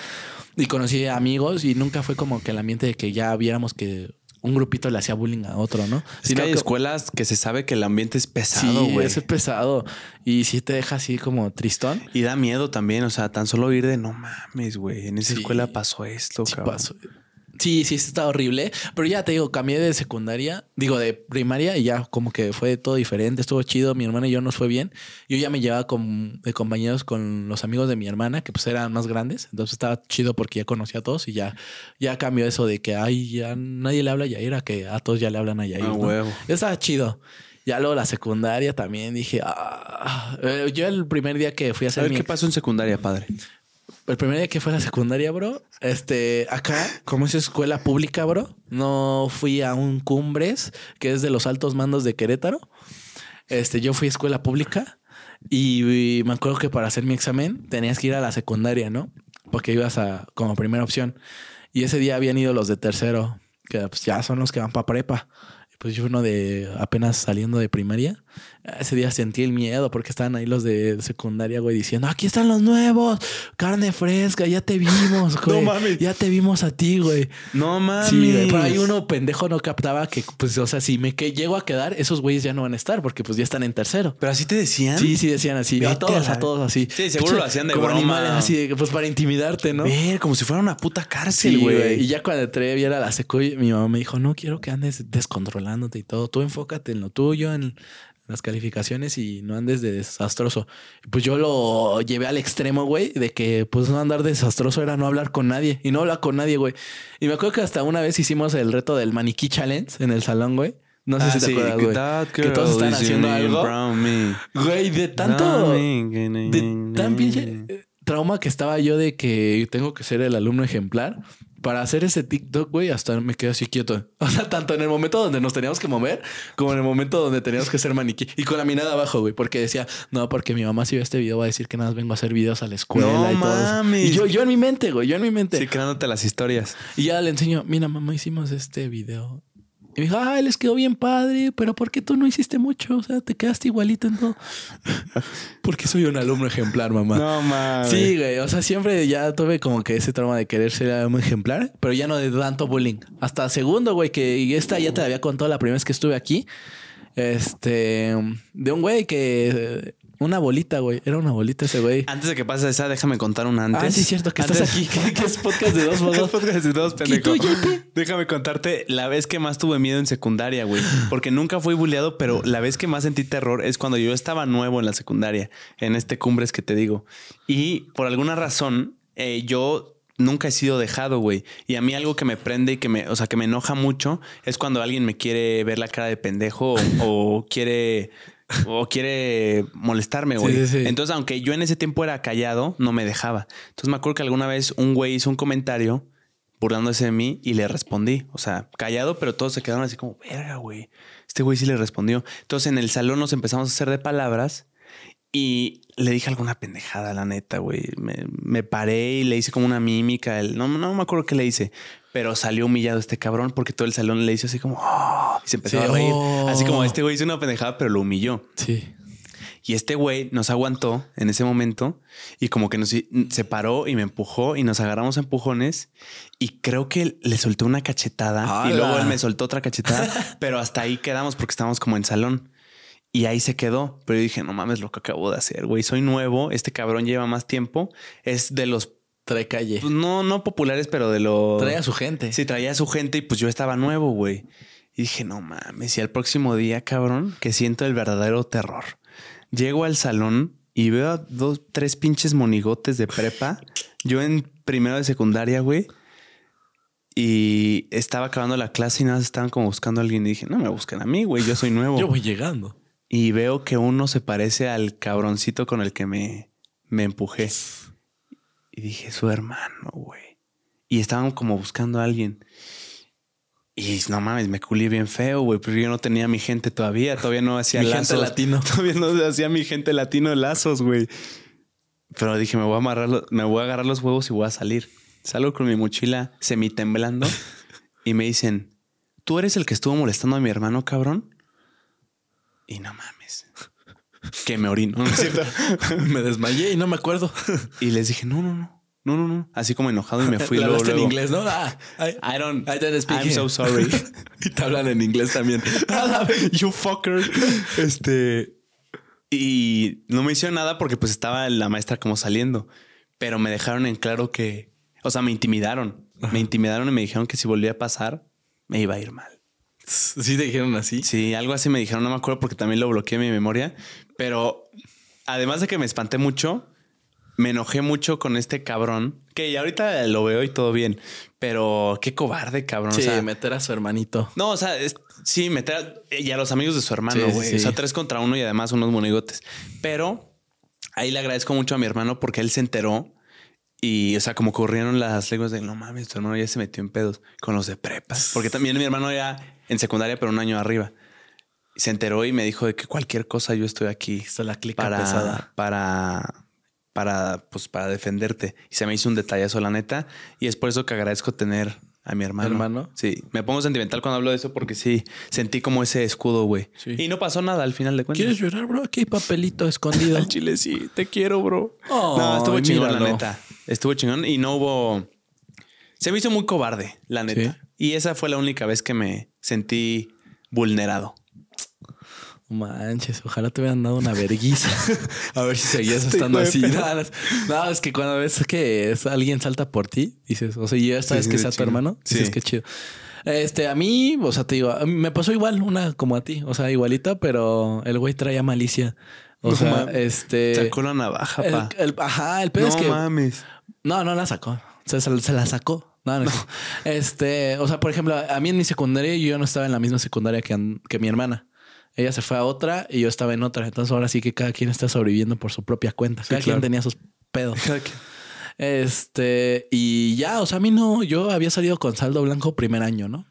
y conocí amigos y nunca fue como que el ambiente de que ya viéramos que un grupito le hacía bullying a otro, ¿no? Es que hay escuelas que se sabe que el ambiente es pesado, güey. Sí, es pesado. Y sí te deja así como tristón. Y da miedo también, o sea, tan solo ir de no mames, güey. En esa escuela pasó esto, sí Pasó. Sí, sí, está horrible. Pero ya te digo, cambié de secundaria, digo, de primaria y ya como que fue todo diferente. Estuvo chido. Mi hermana y yo nos fue bien. Yo ya me llevaba con, de compañeros con los amigos de mi hermana, que pues eran más grandes. Entonces estaba chido porque ya conocía a todos y ya, ya cambió eso de que, ay, ya nadie le habla a Yair, a que a todos ya le hablan a Yair. Ah, ¿no? huevo. Ya estaba chido. Ya luego la secundaria también dije, ah, eh, yo el primer día que fui a A hacer ver mi qué pasó en secundaria, padre. El primer día que fue a la secundaria, bro, este, acá, como es escuela pública, bro, no fui a un Cumbres, que es de los altos mandos de Querétaro. Este, yo fui a escuela pública y, me acuerdo que para hacer mi examen tenías que ir a la secundaria, ¿no? Porque ibas a, como primera opción. Y ese día habían ido los de tercero, que pues, ya son los que van para prepa. Pues yo uno de apenas saliendo de primaria. Ese día sentí el miedo porque estaban ahí los de secundaria, güey, diciendo, aquí están los nuevos, carne fresca, ya te vimos, güey. mames. Ya te vimos a ti, güey. No mames. Sí, güey. Pero ahí uno pendejo no captaba que, pues, o sea, si me que llego a quedar, esos güeyes ya no van a estar porque pues ya están en tercero. Pero así te decían. Sí, sí, decían así. Vete A todos, a todos así. Sí, seguro lo hacían de Como broma. animales así, de pues para intimidarte, ¿no? Ver, como si fuera una puta cárcel, Sí, güey. güey. Y ya cuando entré viera la secu, mi mamá me dijo, no quiero que andes descontrolándote y todo. Tú enfócate en lo tuyo, en las calificaciones y no andes de desastroso. Pues yo lo llevé al extremo, güey, de que pues no andar desastroso era no hablar con nadie. Y no hablar con nadie, güey. Y me acuerdo que hasta una vez hicimos el reto del maniquí challenge en el salón, güey. No sé Ah, si te acuerdas, que güey. Que todos están haciendo algo. Güey, de tanto... De tan pinche eh, trauma que estaba yo de que tengo que ser el alumno ejemplar. Para hacer ese TikTok, güey, hasta me quedé así quieto. O sea, tanto en el momento donde nos teníamos que mover, como en el momento donde teníamos que ser maniquí. Y con la mirada abajo, güey, porque decía, no, porque mi mamá si ve este video va a decir que nada más vengo a hacer videos a la escuela No y todo eso. mames. Y yo, yo en mi mente, güey, yo en mi mente. Sí, creándote las historias. Y ya le enseño, mira, mamá, hicimos este video. Y me dijo, ay, les quedó bien padre, pero ¿por qué tú no hiciste mucho? O sea, te quedaste igualito en todo. porque soy un alumno ejemplar, mamá. mames. Sí, güey. O sea, siempre ya tuve como que ese trauma de querer ser un ejemplar, pero ya no de tanto bullying. Hasta segundo, güey, que y esta ya te la había contado la primera vez que estuve aquí. Este, de un güey que una bolita, güey. Era una bolita ese güey. Antes de que pase esa, déjame contar una antes. Ah, sí, es cierto que Antes- estás aquí, que, que es podcast de dos Es podcast de dos, ¿Y pendejo. tú? Déjame contarte la vez que más tuve miedo en secundaria, güey. Porque nunca fui bulleado, pero la vez que más sentí terror es cuando yo estaba nuevo en la secundaria, en este cumbres que te digo. Y por alguna razón, eh, yo nunca he sido dejado, güey. Y a mí algo que me prende y que me, o sea, que me enoja mucho es cuando alguien me quiere ver la cara de pendejo o, o quiere o quiere molestarme, güey. Sí, sí, sí. Entonces, aunque yo en ese tiempo era callado, no me dejaba. Entonces me acuerdo que alguna vez un güey hizo un comentario burlándose de mí y le respondí. O sea, callado, pero todos se quedaron así como, verga, güey. Este güey sí le respondió. Entonces en el salón nos empezamos a hacer de palabras y le dije alguna pendejada, la neta, güey. Me, me paré y le hice como una mímica. El, no, no me acuerdo qué le hice, pero salió humillado este cabrón porque todo el salón le hizo así como, "Oh", y se empezó Sí, a reír. oh. Así como este güey hizo una pendejada, pero lo humilló. Sí. Y este güey nos aguantó en ese momento y como que nos se paró y me empujó y nos agarramos a empujones y creo que le soltó una cachetada y luego él me soltó otra cachetada, pero hasta ahí quedamos porque estábamos como en salón. Y ahí se quedó. Pero yo dije, no mames lo que acabo de hacer, güey. Soy nuevo. Este cabrón lleva más tiempo. Es de los, Trae calle. pues, no, no populares, pero de los... Trae a su gente. Sí, traía a su gente y pues yo estaba nuevo, güey. Y dije, no mames, y al próximo día, cabrón, que siento el verdadero terror. Llego al salón y veo a dos, tres pinches monigotes de prepa. Yo en primero de secundaria, güey. Y estaba acabando la clase y nada, más estaban como buscando a alguien. Y dije, no me busquen a mí, güey, yo soy nuevo. Yo voy llegando. Y veo que uno se parece al cabroncito con el que me, me empujé. Y dije, su hermano, güey. Y estaban como buscando a alguien. Y no mames, me culí bien feo, güey. Pero yo no tenía mi gente todavía. Todavía no hacía Mi gente lazos. latino. Todavía no hacía mi gente latino lazos, güey. Pero dije, me voy a amarrar, me voy a agarrar los huevos y voy a salir. Salgo con mi mochila semi temblando y me dicen, ¿tú eres el que estuvo molestando a mi hermano, cabrón? Y no mames. Que me orino, ¿no es cierto? me desmayé y no me acuerdo. Y les dije, no, no, no, no, no, no. Así como enojado y me fui luego, hablaste en luego. inglés, ¿no? Ah, I, I don't, I don't speak I'm so sorry. y te hablan en inglés también. you fucker. Este. Y no me hicieron nada porque pues estaba la maestra como saliendo. Pero me dejaron en claro que O sea, me intimidaron. Me intimidaron y me dijeron que si volvía a pasar, me iba a ir mal. ¿Sí te dijeron así? Sí, algo así me dijeron, no me acuerdo porque también lo bloqueé en mi memoria. Pero además de que me espanté mucho, me enojé mucho con este cabrón, que ahorita lo veo y todo bien, pero qué cobarde, cabrón. Sí, o sea, meter a su hermanito. no, o sea, es- sí, meter a, y a los amigos de su hermano, güey. sí. O sea, tres contra uno y además unos monigotes. Pero ahí le agradezco mucho a mi hermano porque él se enteró y, o sea, como corrieron las lenguas de no mames, tu hermano ya se metió en pedos con los de prepa. Porque también mi hermano ya en secundaria, pero un año arriba. Se enteró y me dijo de que cualquier cosa yo estoy aquí Está la clica para, pesada. para, para, pues, para defenderte. Y se me hizo un detallazo, la neta. Y es por eso que agradezco tener a mi hermano. ¿Hermano? Sí, me pongo sentimental cuando hablo de eso porque sí, sentí como ese escudo, güey. Sí. Y no pasó nada al final de cuentas. ¿Quieres llorar, bro? Aquí hay papelito escondido. Al chile sí, te quiero, bro. No, estuvo chingón, la neta. Estuvo chingón y no hubo. Se me hizo muy cobarde, la neta. Sí. Y esa fue la única vez que me sentí vulnerado. Manches, ojalá te hubieran dado una verguiza. a ver si seguías estando así. perra. No, no, no, es que cuando ves que alguien salta por ti, dices, o sea, ya sabes sí, que sea tu hermano, dices Sí. que chido. Este, a mí, o sea, te digo, me pasó igual, una como a ti, o sea, igualita, pero el güey traía malicia. O No sea, mames. este. Sacó la navaja, el- pa. el- ajá, el pedo no es que. mames. No, no la sacó. Se, se- se la sacó. No, no. Este, o sea, por ejemplo, a mí en mi secundaria yo no estaba en la misma secundaria que mi hermana. Ella se fue a otra y yo estaba en otra. Entonces ahora sí que cada quien está sobreviviendo por su propia cuenta. Cada quien claro. tenía sus pedos. Este, y ya, o sea, a mí no, yo había salido con saldo blanco primer año, ¿no?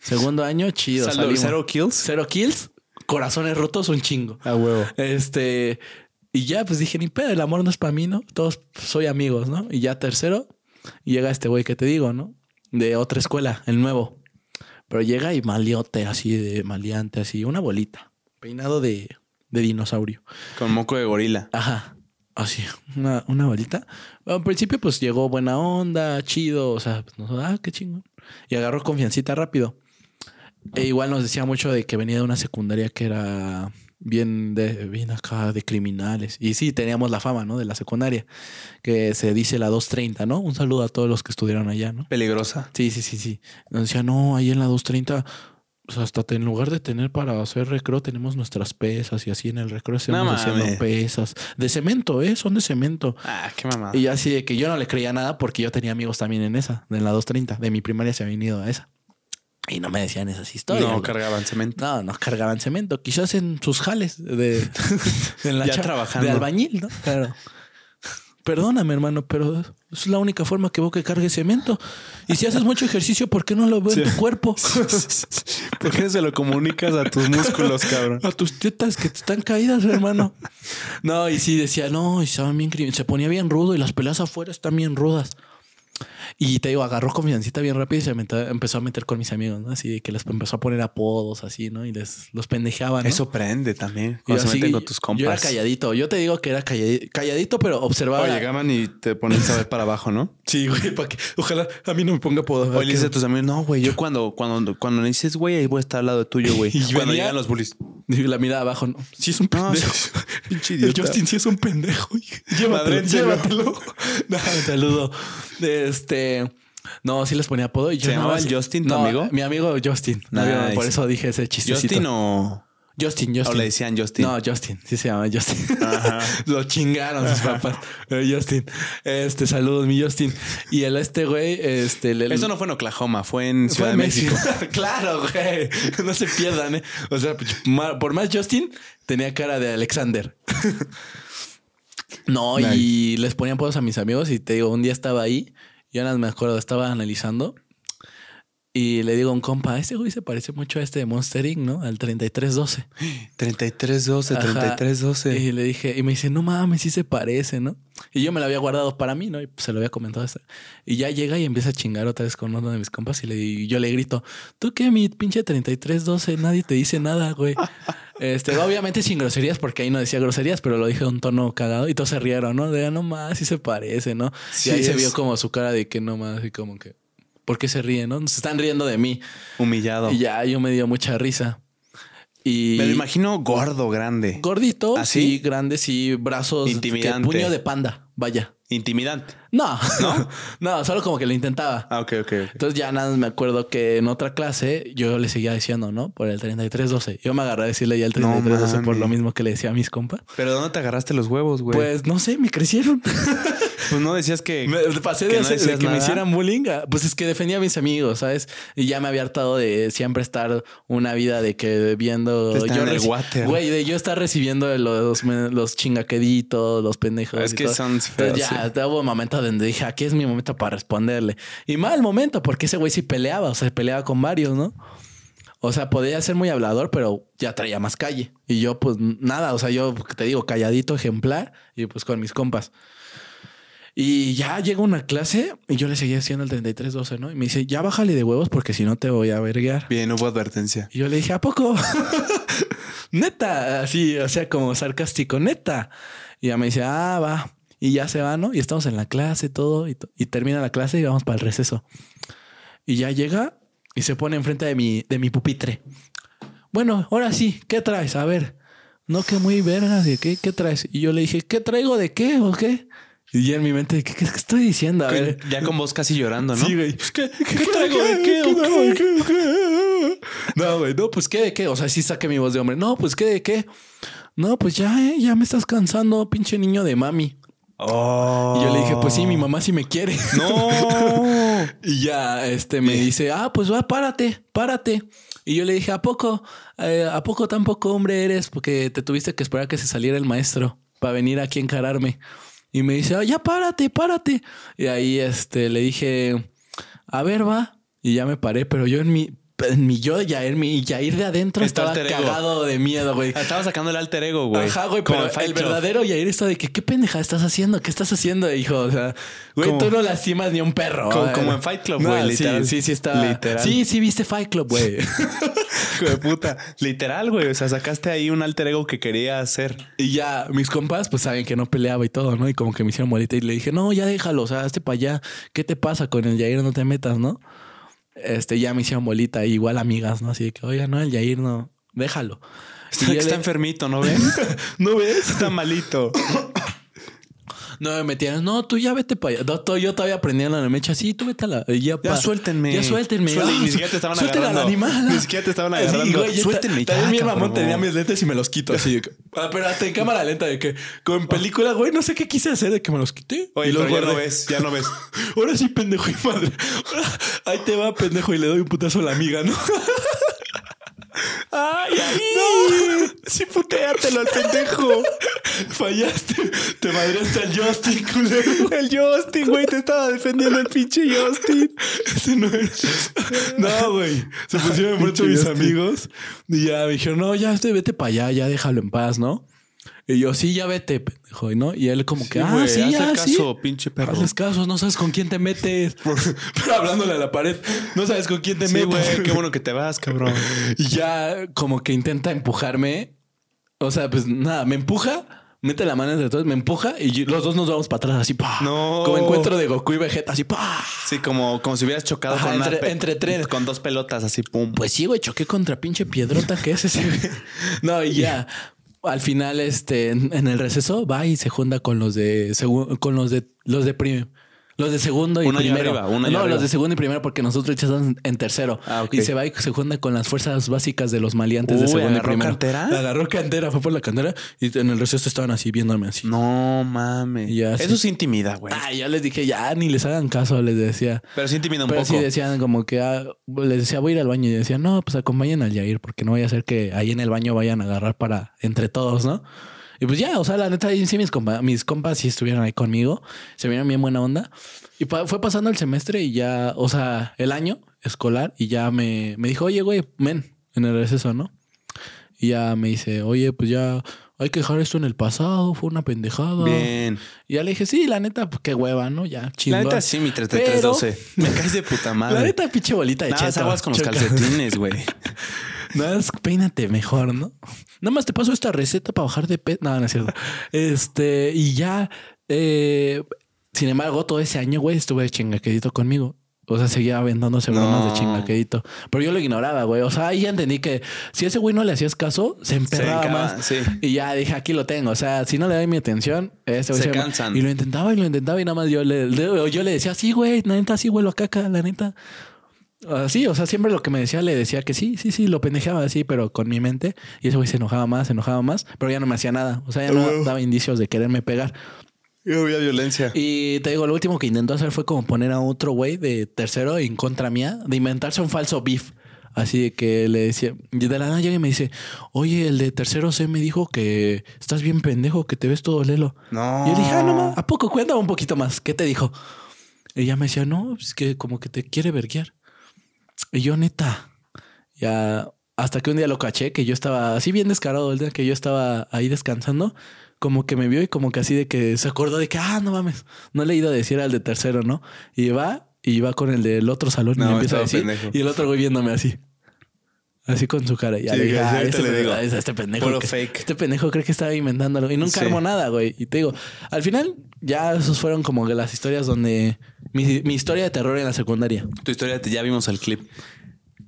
Segundo año, chido. Saldo- salimos. ¿Cero kills? Cero kills, corazones rotos, un chingo. A huevo. Este, y ya pues dije, ni pedo, el amor no es para mí, ¿no? Todos soy amigos, ¿no? Y ya tercero, llega este güey que te digo, ¿no? De otra escuela, el nuevo. Pero llega y maliote, así de maleante, así, una bolita, peinado de, de dinosaurio. Con moco de gorila. Ajá. Así, una, una bolita. Al principio, pues llegó buena onda, chido. O sea, pues, ah, qué chingón. Y agarró confiancita rápido. E igual nos decía mucho de que venía de una secundaria que era bien de bien acá de criminales. Y sí, teníamos la fama, ¿no? De la secundaria, que se dice la 230, ¿no? Un saludo a todos los que estudiaron allá, ¿no? Peligrosa. Sí, sí, sí, sí. Nos decía, no, ahí en la 230, o sea, hasta en lugar de tener para hacer recreo, tenemos nuestras pesas y así en el recreo estamos No haciendo pesas. De cemento, ¿eh? Son de cemento. Ah, qué mamada. Y así de que yo no le creía nada porque yo tenía amigos también en esa, en la 230. De mi primaria se habían ido a esa. Y no me decían esas historias. no ¿no? cargaban cemento. No, no cargaban cemento. Quizás en sus jales de, en la Ya trabajando. De albañil, ¿no? Claro. Perdóname, hermano, pero es la única forma que veo que cargue cemento. Y si haces mucho ejercicio, ¿por qué no lo veo en tu cuerpo? ¿Por qué se lo comunicas a tus músculos, cabrón? A tus tetas que te están caídas, hermano. No, y sí decía, no, y estaban bien se ponía bien rudo y las peleas afuera están bien rudas. Y te digo, agarró confiancita bien rápido y se empezó a meter con mis amigos, ¿no? Así de que les empezó a poner apodos así, ¿no? Y les los pendejeaba, ¿no? Eso prende también. Cuando se así, meten con tus compas. Yo era calladito. Yo te digo que era calladito, calladito pero observaba. O llegaban y te ponen a ver para abajo, ¿no? Sí, güey, para que ojalá a mí no me ponga apodo. O le dices a tus amigos, no, güey, yo cuando, cuando, cuando le dices, güey, ahí voy a estar al lado tuyo, güey. Y cuando venía- llegan los bullies. Y la mirada abajo, no. Sí es un pendejo. pinche El idiota. Justin sí es un pendejo. Llévatelo, llévatelo. No, saludo. Este. No, sí les ponía apodo. Y yo ¿Se llamaba Justin, tu no, amigo? Mi amigo Justin. Por eso dije ese chistecito. Justin o... Justin, Justin. o le decían Justin. No, Justin. Sí se llama Justin. Ajá. Lo chingaron sus papás. Pero Justin. Este, saludos, mi Justin. Y el este güey, este... Eso no fue en Oklahoma, fue en Fue Ciudad de en México. claro, güey. No se pierdan, ¿eh? O sea, ma- por más Justin, tenía cara de Alexander. no, y les ponían podos a mis amigos y te digo, un día estaba ahí, yo nada me acuerdo, estaba analizando y le digo a un compa, este güey se parece mucho a este de Monster Inc., ¿no? Al 3312. 3312, Ajá. 3312. Y le dije, y me dice, no mames, sí se parece, ¿no? Y yo me lo había guardado para mí, ¿no? Y pues, se lo había comentado. hasta- Y ya llega y empieza a chingar otra vez con uno de mis compas y, le, y yo le grito, ¿tú qué, mi pinche 3312? Nadie te dice nada, güey. este, obviamente sin groserías, porque ahí no decía groserías, pero lo dije de un tono cagado y todos se rieron, ¿no? De, "Ah, no más, sí se parece, ¿no? Sí y ahí se vio como su cara de que no más, así como que, ¿por qué se ríen, no? Se están riendo de mí. Humillado. Y ya yo me dio mucha risa. Y Me lo imagino gordo, grande. Gordito, ¿Ah, sí, sí? grande, sí, brazos, Intimidante. que puño de panda, vaya. Intimidante. No, no, no, solo como que lo intentaba. Ah, ok, ok. Entonces ya nada más me acuerdo que en otra clase yo le seguía diciendo, ¿no? Por el 3312. Yo me agarré a decirle ya el No 3312 por mames. lo mismo que le decía a mis compas. ¿Pero dónde te agarraste los huevos, güey? Pues, Pues no sé, me crecieron. no decías que... Me pasé que de, no hacer- de decías que me hicieran bullying. a- Pues es que defendía a mis amigos, ¿sabes? Y ya me había hartado de siempre estar una vida de que viendo. Estar en el water. Güey, de yo estar recibiendo los, los chingaqueditos, los pendejos. Es y que todo. son Entonces feos, ya hubo un momento donde dije, aquí es mi momento para responderle. Y mal momento, porque ese güey sí peleaba, o sea, peleaba con varios, ¿no? O sea, podía ser muy hablador, pero ya traía más calle. Y yo, pues nada, o sea, yo te digo, calladito, ejemplar, y pues con mis compas. Y ya llega una clase y yo le seguía haciendo el 3312, ¿no? Y me dice, ya bájale de huevos porque si no te voy a verguear. Bien, hubo advertencia. Y yo le dije, ¿a poco? neta, así, o sea, como sarcástico, neta. Y ya me dice, ah, va. Y ya se va, ¿no? Y estamos en la clase, todo, y, termina la clase y vamos para el receso. Y ya llega y se pone enfrente de mi, de mi pupitre. Bueno, ahora sí, ¿qué traes? A ver. No, que muy vergas, ¿y ¿qué, ¿qué traes? Y yo le dije, ¿qué traigo de qué o qué? Y ya en mi mente, ¿qué, qué estoy diciendo? A ver. Ya con voz casi llorando, ¿no? Sí, güey. ¿Qué, qué traigo de qué? o qué? No, güey, no, pues qué de qué. O sea, sí saqué mi voz de hombre. No, pues qué de qué. No, pues ya, eh, ya me estás cansando, pinche niño de mami. Oh. Y yo le dije, pues sí, mi mamá sí me quiere. No. Y ya, este, me dice, ah, pues va, párate, párate. Y yo le dije, ¿a poco? Eh, ¿A poco tan poco hombre eres? Porque te tuviste que esperar a que se saliera el maestro para venir aquí a encararme. Y me dice, ah, ya párate, párate. Y ahí, este, le dije, a ver, va. Y ya me paré, pero yo en mi, mi yo, ya en mi Yair de adentro estaba cagado de miedo, güey. Estaba sacando el alter ego, güey. Ajá, güey, pero el verdadero Yair está de que, ¿qué pendeja estás haciendo? ¿Qué estás haciendo, hijo? O sea, güey, Como- tú no lastimas ni a un perro. Como- en Fight Club, güey, sí, literal. Sí, sí, está. Literal. Sí, sí, viste Fight Club, güey. Hijo de puta. Literal, güey. O sea, sacaste ahí un alter ego que quería hacer. y ya mis compas, pues saben que no peleaba y todo, ¿no? Y como que me hicieron bolita y le dije, no, ya déjalo, o sea, hazte para allá. ¿Qué te pasa con el Yair? No te metas, ¿no? Este, ya me hicieron bolita, igual amigas, ¿no? Así de que, oiga, no, el Yair no, déjalo. Está, le- enfermito, ¿no ven? ¿No ves? está malito. No me metían, no, tú ya vete para allá. No, yo todavía aprendiendo la mecha, sí, tú vete a la. Ya, Ya suéltenme. Ya suéltenme. Ni Ah, siquiera te estaban suelten agarrando. al animal. Ni siquiera te estaban agarrando. güey, ya Suéltenme También mi mamón tenía mis lentes y me los quito así. Ah, pero hasta en cámara lenta de que con película, güey, no sé qué quise hacer de que me los quité. Oye, y los pero ya no ves, ya no ves. Ahora sí, pendejo y madre. Ahora, ahí te va, pendejo, y le doy un putazo a la amiga, ¿no? ¡Ay, ay! Sí, puteátelo al pendejo. Fallaste. Te madreaste al Justin, culero. El Justin, güey, te estaba defendiendo el pinche Justin. Ese no era. No, güey. Se pusieron enfrente mis amigos y ya me dijeron, no, ya vete para allá, ya déjalo en paz, ¿no? Y yo, sí, ya vete, pendejo. ¿no? Y él como que, ah, sí, hazle ya, sí. caso, pinche perro. Hazles caso, no sabes con quién te metes. Pero hablándole a la pared, no sabes con quién te Sí, metes. güey, qué bueno que te vas, cabrón. Y ya como que intenta empujarme. O sea, pues nada, me empuja, mete la mano entre todos, me empuja y yo- los dos nos vamos para atrás así, ¡pah! No. Como encuentro de Goku y Vegeta, así, ¡pah! Sí, como, como si hubieras chocado Ajá, con una entre- pe- entre tres. Con dos pelotas así, pum. Pues sí, güey, choqué contra pinche piedrota que es ese. no, y ya. Al final, este, en, en el receso, va y se junta con los de con los de los de prim- los de segundo y Un año primero. arriba, un año no, los de segundo y primero, porque nosotros ya estamos en tercero. Ah, ok. Y se va y se junta con las fuerzas básicas de los maleantes de segundo y ¿agarró primero. cantera? Agarró cantera, fue por la cantera y en el receso estaban así viéndome así. No mames. Ya, Eso sí. sí intimida, güey. Ah, yo les dije, ya ni les hagan caso, les decía. Pero sí intimida un Pero poco. sí decían como que ah, les decía voy a ir al baño y decían no pues acompañen al Yair porque no vaya a ser que ahí en el baño vayan a agarrar para entre todos no y pues ya o sea la neta sí mis compas mis compas sí estuvieron ahí conmigo se vieron bien buena onda y pa- fue pasando el semestre y ya o sea el año escolar y ya me, me dijo oye güey men en el receso no y ya me dice oye pues ya hay que dejar esto en el pasado fue una pendejada Bien. y ya le dije sí la neta pues qué hueva no ya La chingón neta sí, mi 3312. Me caes de puta madre. la neta, pinche bolita de cheto. aguas con los Choca. calcetines, güey. Nada más peínate mejor, ¿no? Nada más te paso esta receta para bajar de peso. No, no es cierto. Este, y ya, eh, sin embargo, todo ese año, güey, estuve chingaquedito conmigo. O sea, seguía aventándose bromas No. de chingaquedito. Pero yo lo ignoraba, güey. O sea, ahí ya entendí que si a ese güey no le hacías caso, se emperraba encaba, más. sí. Y ya dije, aquí lo tengo. O sea, si no le doy mi atención, ese güey Se me- cansan. Y lo intentaba y lo intentaba y nada más yo le, le- yo le decía, sí, güey, la neta, sí, güey, lo caca, la neta. Así, o sea, siempre lo que me decía le decía que sí, sí, sí, lo pendejeaba así, pero con mi mente. Y ese güey se enojaba más, se enojaba más, pero ya no me hacía nada. O sea, ya no daba indicios de quererme pegar. Y había violencia. Y te digo, lo último que intentó hacer fue como poner a otro güey de tercero en contra mía, de inventarse un falso beef. Así que le decía, y de la nada llega y me dice, oye, el de tercero C me dijo que estás bien pendejo, que te ves todo lelo. No. Y yo dije, ah, no, ma, ¿a poco? Cuéntame un poquito más. ¿Qué te dijo? Y ella me decía, no, es que como que te quiere verguiar. Y yo, neta, ya hasta que un día lo caché, que yo estaba así bien descarado, el día que yo estaba ahí descansando, como que me vio y como que así de que se acordó de que, ah, no mames, no le he ido a decir al de tercero, ¿no? Y va y va con el del otro salón y No, me empieza a decir. pendejo. Y el otro güey viéndome así. Así con su cara. Y Ya Sí, le dije, ah, este, le digo. este- pendejo. Que- fake. Este pendejo cree que estaba inventándolo. Y nunca Sí. armó nada, güey. Y te digo, al final, ya esos fueron como que las historias donde. Mi, mi historia de terror en la secundaria. Tu historia, ya vimos el clip.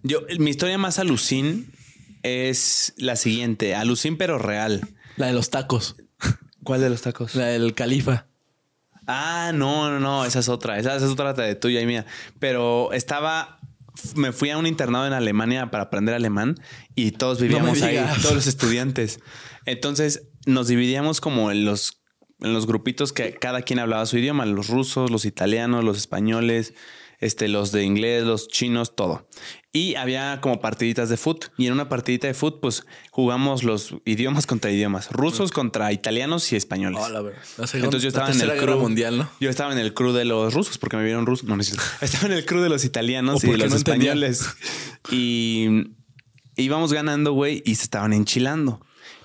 Yo, mi historia más alucin es la siguiente. Alucin, pero real. La de los tacos. ¿Cuál de los tacos? La del califa. Ah, no, no, no. Esa es otra. Esa, esa es otra de tuya y mía. Pero estaba. Me fui a un internado en Alemania para aprender alemán y todos vivíamos ahí, digas. todos los estudiantes. Entonces nos dividíamos como en los, en los grupitos que cada quien hablaba su idioma: los rusos, los italianos, los españoles, este, los de inglés, los chinos, todo. Y había como partiditas de foot. Y en una partidita de foot, pues jugamos los idiomas contra idiomas: rusos contra italianos y españoles. Oh, la verdad. La segunda- Entonces yo estaba en el crew mundial, ¿no? Yo estaba en el crew de los rusos porque me vieron ruso. No, no es. Estaba en el crew de los italianos y de los no entendían. españoles. Y íbamos ganando, güey, y se estaban enchilando.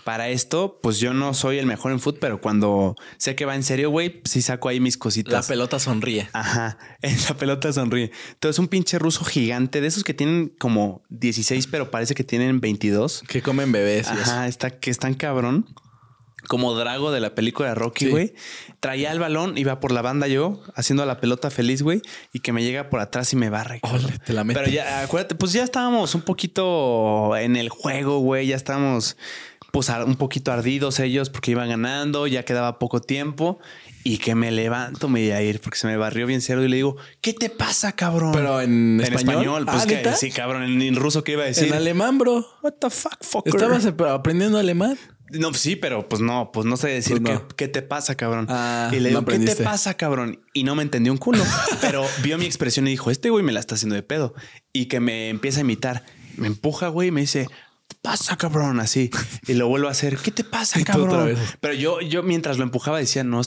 Para esto, pues yo no soy el mejor en foot, pero cuando sé que va en serio, güey, sí saco ahí mis La cositas. pelota sonríe. Ajá, la pelota sonríe. Entonces, un pinche ruso gigante, de esos que tienen como 16, pero parece que tienen 22. Que comen bebés y eso. Ajá, está que es tan cabrón. Como Drago de la película Rocky, Sí. güey. Traía el balón, iba por la banda yo, haciendo la pelota feliz, güey. Y que me llega por atrás y me barre. Ole, te la mete. Pero ya, acuérdate, pues ya estábamos un poquito en el juego, güey. Ya estábamos, pues, un poquito ardidos ellos porque iban ganando. Ya quedaba poco tiempo. Y que me levanto, me voy a ir porque se me barrió bien cero. Y le digo, ¿qué te pasa, cabrón? Pero en En español. español, pues Ah, que sí, cabrón. En, en ruso, ¿qué iba a decir? En alemán, bro. What the fuck, fucker? ¿Estabas aprendiendo alemán? No, sí, pero pues no, pues no sé decir Pues no. qué, qué te pasa, cabrón. Ah, y le no digo, ¿qué te pasa, cabrón? Y no me entendió un culo, pero vio mi expresión y dijo, este güey me la está haciendo de pedo. Y que me empieza a imitar. Me empuja, güey, y me dice, ¿qué pasa, cabrón? Así. Y lo vuelvo a hacer, ¿qué te pasa, otra cabrón? vez. Pero yo, yo mientras lo empujaba decía, no,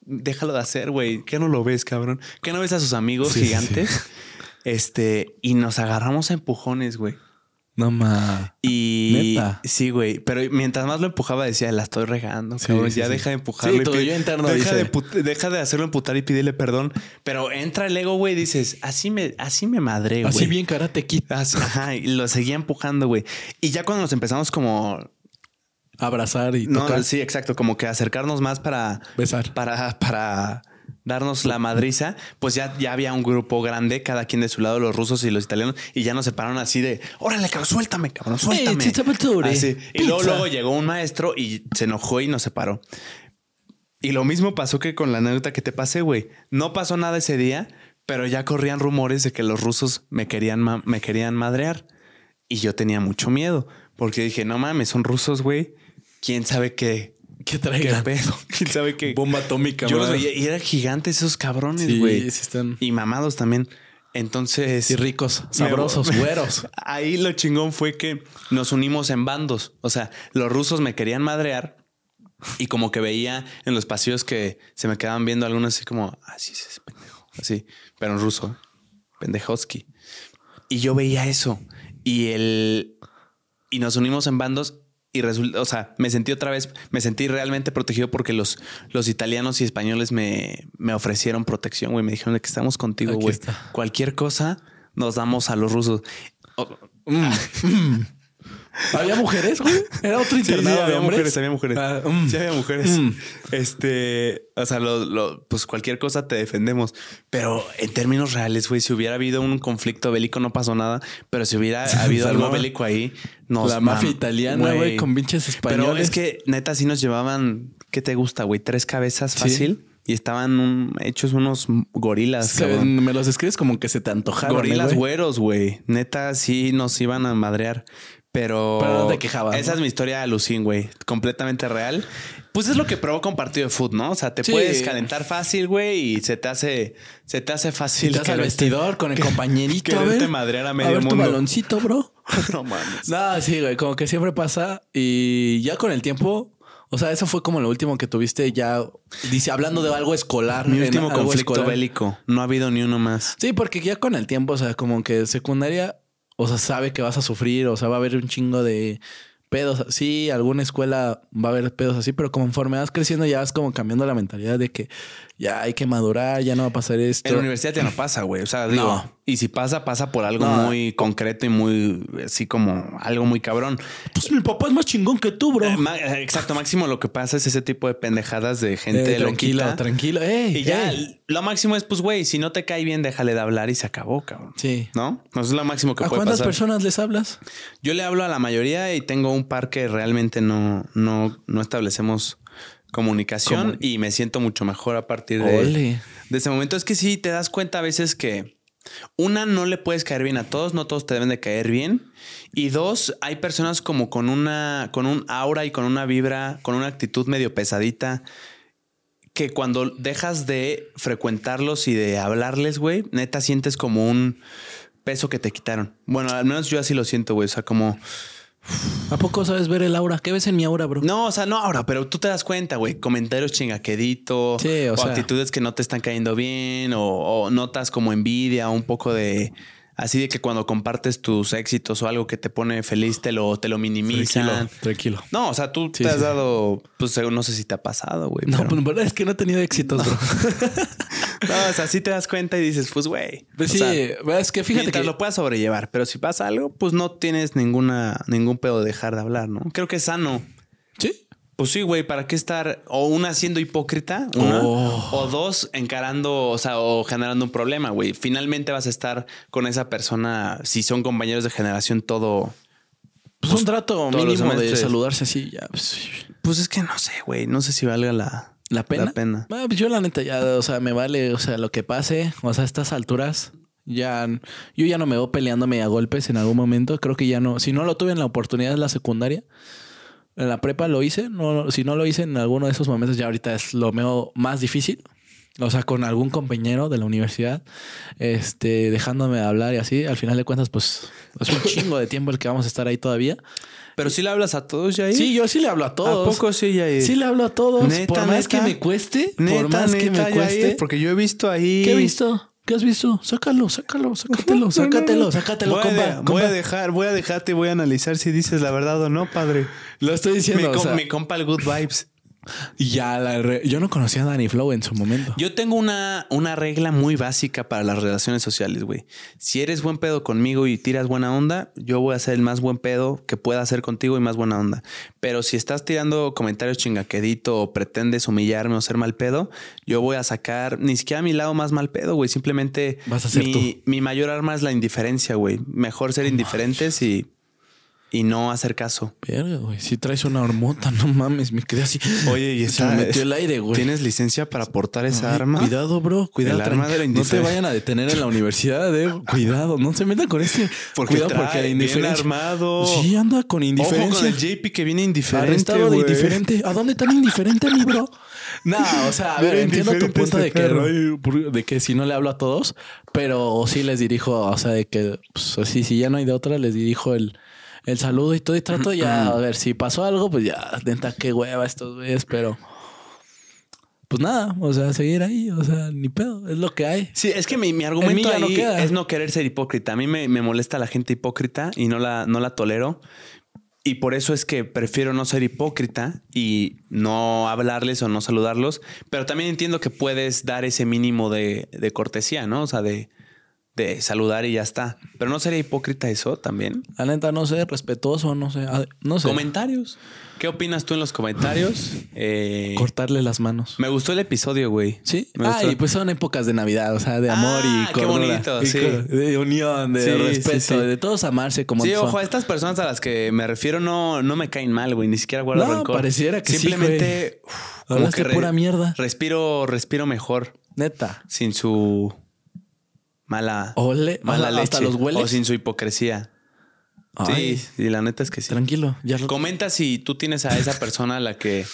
déjalo de hacer, güey. ¿Qué no lo ves, cabrón? ¿Qué no ves a sus amigos Sí, sí, gigantes? Este, y nos agarramos a empujones, güey. No ma. Y Neta. sí, güey. Pero mientras más lo empujaba, decía, la estoy regando. Sí, cabrón. sí, ya sí. deja de empujarlo. Pide- yo interno deja, dice- de deja de hacerlo emputar y pídele perdón. Pero entra el ego, güey, y dices, así me, así me madré, güey. Así bien karate. Así- ajá, y lo seguía empujando, güey. Y ya cuando nos empezamos como... Abrazar y No, tocar. sí, exacto. Como que acercarnos más para... Besar. Para, para darnos la madriza, pues ya, ya había un grupo grande, cada quien de su lado, los rusos y los italianos, y ya nos separaron así de, órale, cabrón, suéltame, cabrón, suéltame. Así. Y luego, llegó un maestro y se enojó y nos separó. Y lo mismo pasó que con la anécdota que te pasé, güey. No pasó nada ese día, pero ya corrían rumores de que los rusos me querían, me querían madrear. Y yo tenía mucho miedo, porque dije, no mames, son rusos, güey. ¿Quién sabe qué? ¿Qué ¿Qué traigan? pedo? ¿Quién sabe qué? Bomba atómica, Yo los veía y eran gigantes esos cabrones, Sí, güey. sí están. Y mamados también. Entonces. Y ricos, me- sabrosos, güeros. Ahí lo chingón fue que nos unimos en bandos. O sea, los rusos me querían madrear y como que veía en los pasillos que se me quedaban viendo algunos así como, así es ese pendejo. Así, pero en ruso, pendejoski. Y yo veía eso y el. Y nos unimos en bandos y resulta, o sea, me sentí otra vez, me sentí realmente protegido porque los, los italianos y españoles me, me ofrecieron protección, güey. Me dijeron de que estamos contigo, güey. Cualquier cosa nos damos a los rusos. Mm, ¿Había mujeres, güey? Era otro internado sí, había hombres. mujeres, había mujeres. Ah, mm. Sí, había mujeres. Mm. Este, o sea, lo- lo- pues cualquier cosa te defendemos. Pero en términos reales, güey, si hubiera habido un conflicto bélico, no pasó nada. Pero si hubiera habido algo bélico ahí, nos La mafia italiana, güey, con pinches españoles. Pero es que neta, sí nos llevaban, ¿qué te gusta, güey? Tres cabezas fácil. Y estaban un- hechos unos gorilas. Se- me los describes como que se te antojaron. Gorilas güeros, güey. Neta, sí nos iban a madrear. Pero. Pero no te quejabas, Esa ¿no? es mi historia de Lucín, güey. Completamente real. Pues es lo que provoca un partido de fútbol, ¿no? O sea, te Sí. puedes calentar fácil, güey, y se te hace, se te hace fácil. te al vestidor con el compañerito. a quererte ver, madrear a a medio ver tu mundo. baloncito, bro. no mames. No, sí, güey, como que siempre pasa y ya con el tiempo, o sea, eso fue como lo último que tuviste ya, dice, hablando de algo escolar. Mi último conflicto escolar. bélico. No ha habido ni uno más. Sí, porque ya con el tiempo, o sea, como que secundaria, o sea, sabe que vas a sufrir, o sea, va a haber un chingo de pedos. Sí, alguna escuela va a haber pedos así, pero conforme vas creciendo ya vas como cambiando la mentalidad de que ya hay que madurar, ya no va a pasar esto. En la universidad ya no pasa, güey. O sea, digo, No. y si pasa, pasa por algo No. muy concreto y muy, así como algo muy cabrón. Pues mi papá es más chingón que tú, bro. Eh, eh, Exacto, máximo lo que pasa es ese tipo de pendejadas de gente Eh, tranquilo, loquita. tranquilo. Ey, Y ya, ey. lo máximo es, pues, güey, si no te cae bien, déjale de hablar y se acabó, cabrón. Sí. ¿No? Eso es lo máximo que ¿A puede cuántas pasar. personas les hablas? Yo le hablo a la mayoría y tengo un par que realmente no, no, no establecemos comunicación y me siento mucho mejor a partir de, de ese momento. Es que sí, te das cuenta a veces que una, no le puedes caer bien a todos, no todos te deben de caer bien. Y dos, hay personas como con una, con un aura y con una vibra, con una actitud medio pesadita, que cuando dejas de frecuentarlos y de hablarles, güey, neta sientes como un peso que te quitaron. Bueno, al menos yo así lo siento, güey. O sea, como... ¿A poco sabes ver el aura? ¿Qué ves en mi aura, bro? No, o sea, no ahora, pero tú te das cuenta, güey. Comentarios chingaqueditos. Sí, o o sea. actitudes que no te están cayendo bien. O, o notas como envidia, un poco de. Así de que cuando compartes tus éxitos o algo que te pone feliz, te lo, te lo minimizan. Tranquilo, tranquilo. No, o sea, tú Sí, te has sí. dado. Pues no sé si te ha pasado, güey. No, pero- pues verdad es que no he tenido éxitos, bro. no, o sea, sí te das cuenta y dices, pues, güey. Pues o sí, sea, es que fíjate que... lo puedas sobrellevar, pero si pasa algo, pues no tienes ninguna, ningún pedo de dejar de hablar, ¿no? Creo que es sano. Pues sí, güey, ¿para qué estar o una siendo hipócrita, una, Oh. o dos encarando, o sea, o generando un problema, güey? Finalmente vas a estar con esa persona, si son compañeros de generación, todo. Pues un trato todos los mínimo de saludarse así, ya. pues, Pues es que no sé, güey, no sé si valga la, ¿La pena? La pena. Ah, pues yo la neta ya, o sea, me vale, o sea, lo que pase, o sea, a estas alturas, ya, yo ya no me veo peleándome a golpes en algún momento, creo que ya no, si no lo tuve en la oportunidad en la secundaria, en la prepa lo hice, no, si no lo hice en alguno de esos momentos, ya ahorita es lo veo más difícil. O sea, con algún compañero de la universidad, este, dejándome de hablar y así, al final de cuentas, pues es un chingo de tiempo el que vamos a estar ahí todavía. Pero si le hablas a todos, Jair. Sí, yo sí le hablo a todos. ¿A poco sí, Jair? Sí le hablo a todos. Neta, por más neta. que me cueste, por más que me cueste. Jair, porque yo he visto ahí. ¿Qué he visto? ¿Qué has visto? Sácalo, sácalo, sácatelo, sácatelo, sácatelo, voy, compa, a, de- compa. voy a dejar, voy a dejarte y voy a analizar si dices la verdad o no, padre. Lo estoy Mi, diciendo. o com- sea, mi compa el Good Vibes. Ya la re- yo no conocía a Danny Flow en su momento. Yo tengo una, una regla muy básica para las relaciones sociales, güey. Si eres buen pedo conmigo y tiras buena onda, yo voy a ser el más buen pedo que pueda hacer contigo y más buena onda. Pero si estás tirando comentarios chingaquedito o pretendes humillarme o ser mal pedo, yo voy a sacar ni siquiera mi lado más mal pedo, güey. Simplemente Vas a ser mi, tú. mi mayor arma es la indiferencia, güey. Mejor ser indiferentes y, y no hacer caso. Verga, güey. Si traes una hormota, no mames, me quedé así. Oye, y se me metió el aire, güey. ¿Tienes licencia para portar esa Ay, arma? Cuidado, bro. Cuidado. El arma de la no te vayan a detener en la universidad, eh. Cuidado. No se metan con este. cuidado trae porque la bien indiferencia. armado. Sí, anda con indiferencia. Ojo con el JP que viene indiferente. Arrestado de indiferente. ¿A dónde tan indiferente, mi bro? No, o sea, a ver, entiendo tu punto este de que, de que si no le hablo a todos, pero sí les dirijo, o sea, de que pues, así, si ya no hay de otra, les dirijo el, el saludo y todo. Y trato ya, a ver, si pasó algo, pues ya, neta, qué hueva estos güeyes, pero pues nada, o sea, seguir ahí, o sea, ni pedo, es lo que hay. Sí, es que mi, mi En argumento ya no ahí queda. es no querer ser hipócrita. A mí me, me molesta la gente hipócrita y no la, no la tolero. Y por eso es que prefiero no ser hipócrita y no hablarles o no saludarlos. Pero también entiendo que puedes dar ese mínimo de, de cortesía, ¿no? O sea, de de saludar y ya está. Pero no sería hipócrita eso también. La neta, no sé, respetuoso, no sé. ah, No sé. Comentarios. ¿Qué opinas tú en los comentarios? Eh, Cortarle las manos. me gustó el episodio, güey. Sí. Me Ah, gustó. y pues son épocas de Navidad, o sea, de amor Ah, y qué bonito, Y sí. De unión, de Sí, respeto, sí, sí. de todos amarse como Sí, son. ojo, a estas personas a las que me refiero no, no me caen mal, güey. Ni siquiera guardo No, rencor. pareciera que sí, Simplemente uf, como Hablaste que re- pura mierda. respiro, respiro mejor Neta. sin su mala, Ole, mala leche. hasta los hueles. O sin su hipocresía. Ay, Sí, sí, la neta es que sí. Tranquilo, ya lo Comenta si tú tienes a esa persona a la que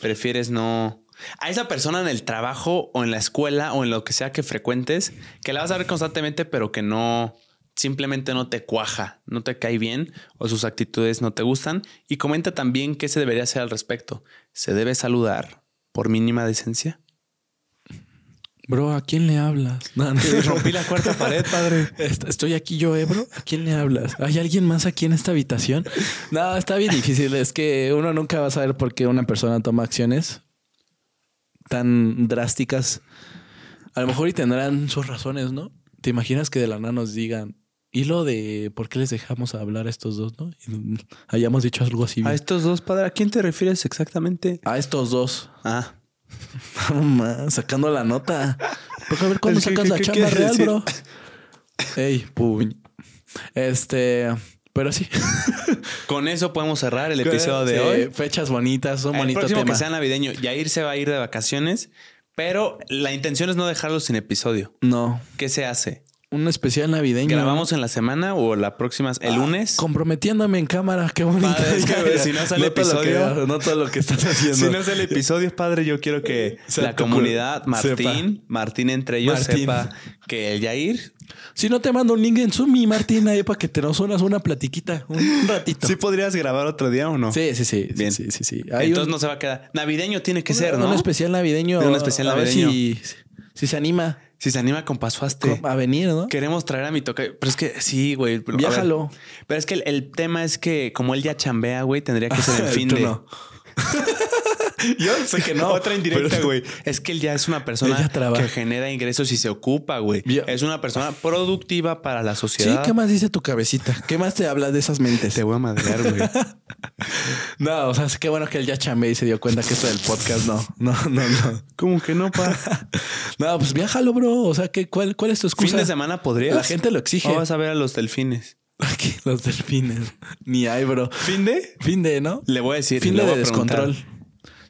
prefieres no. A esa persona en el trabajo o en la escuela o en lo que sea que frecuentes, que la vas a ver constantemente, pero que no simplemente no te cuaja, no te cae bien o sus actitudes no te gustan. Y comenta también qué se debería hacer al respecto. ¿Se debe saludar por mínima decencia? Bro, ¿a quién le hablas? No, no. Rompí la cuarta pared, padre. Est- Estoy aquí yo, eh, bro. ¿A quién le hablas? ¿Hay alguien más aquí en esta habitación? No, está bien difícil. Es que uno nunca va a saber por qué una persona toma acciones tan drásticas. A lo mejor y tendrán sus razones, ¿no? ¿Te imaginas que de la nada nos digan, y lo de por qué les dejamos hablar a estos dos, ¿no? Y hayamos dicho algo así. A estos dos, padre, ¿a quién te refieres exactamente? A estos dos. Ah, Sacando la nota. Porque a ver cuándo que, sacas ¿qué- la qué chamba real, decir? bro. Ey, puñ. Este, pero sí. con eso podemos cerrar el episodio de Sí, hoy. Fechas bonitas, un El bonito próximo tema. que sea navideño. Yair se va a ir de vacaciones, pero la intención es no dejarlo sin episodio. No, ¿Qué se hace? Un especial navideño. ¿Grabamos en la semana o la próxima? ¿El Ah, lunes? Comprometiéndome en cámara, qué bonito. Padre, es que si no sale que- episodio- no todo lo que estás haciendo. Si no es el episodio, padre, yo quiero que Sea la comunidad, Martín, sepa. Martín entre ellos, Martín. sepa que el Yair Si no te mando un link en Zoom, mi Martín, ahí para que te nos unas una platiquita, un ratito. ¿Sí podrías grabar otro día o no? sí, sí, sí. Bien. Sí, sí, sí. Entonces un- no se va a quedar. Navideño tiene que un- ser, ¿no? Un especial navideño. Un especial a ver navideño. si, si se anima Si se anima con Pasuaste. a venir, ¿no? Queremos traer a mi toca. Pero es que sí, güey. Viájalo. Pero es que el, el tema es que como él ya chambea, güey, tendría que ser en fin de. no. Yo sé que no. Otra indirecta, güey. Es que él ya es una persona que genera ingresos y se ocupa, güey. Es una persona productiva para la Sí, sociedad. ¿qué más dice tu cabecita? ¿Qué más te habla de esas mentes? Te voy a madrear, güey. No, o sea, es que bueno que él ya chambe y se dio cuenta que esto del podcast no, no, no, no. ¿Cómo que no, pa? No, pues viájalo, bro. O sea, ¿qué, cuál, ¿cuál es tu excusa? Fin de semana podrías. La gente lo exige. O vas a ver a los delfines. Aquí, los delfines. Ni hay, bro. ¿Fin de? Fin de, ¿no? Le voy a decir. Fin le de voy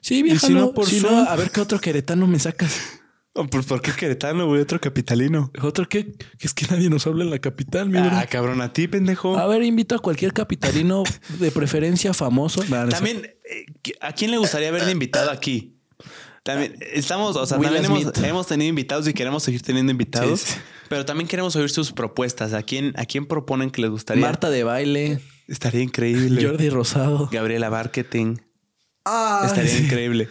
Sí, viájalo. no por si no, a ver qué otro queretano me sacas. Oh, pues, ¿por qué queretano, güey? Otro capitalino. Otro que, que es que nadie nos habla en la capital, mi bro. Ah, cabrón, a ti, pendejo. A ver, invito a cualquier capitalino de preferencia famoso. También, eh, ¿a quién le gustaría ver de invitado aquí? También estamos, o sea, Will también hemos, tenido invitados y queremos seguir teniendo invitados, Sí, sí. pero también queremos oír sus propuestas. ¿A quién, a quién proponen que les gustaría? Marta de baile, Estaría increíble. Jordi Rosado. Gabriela Marketing. Ah, Estaría sí. increíble.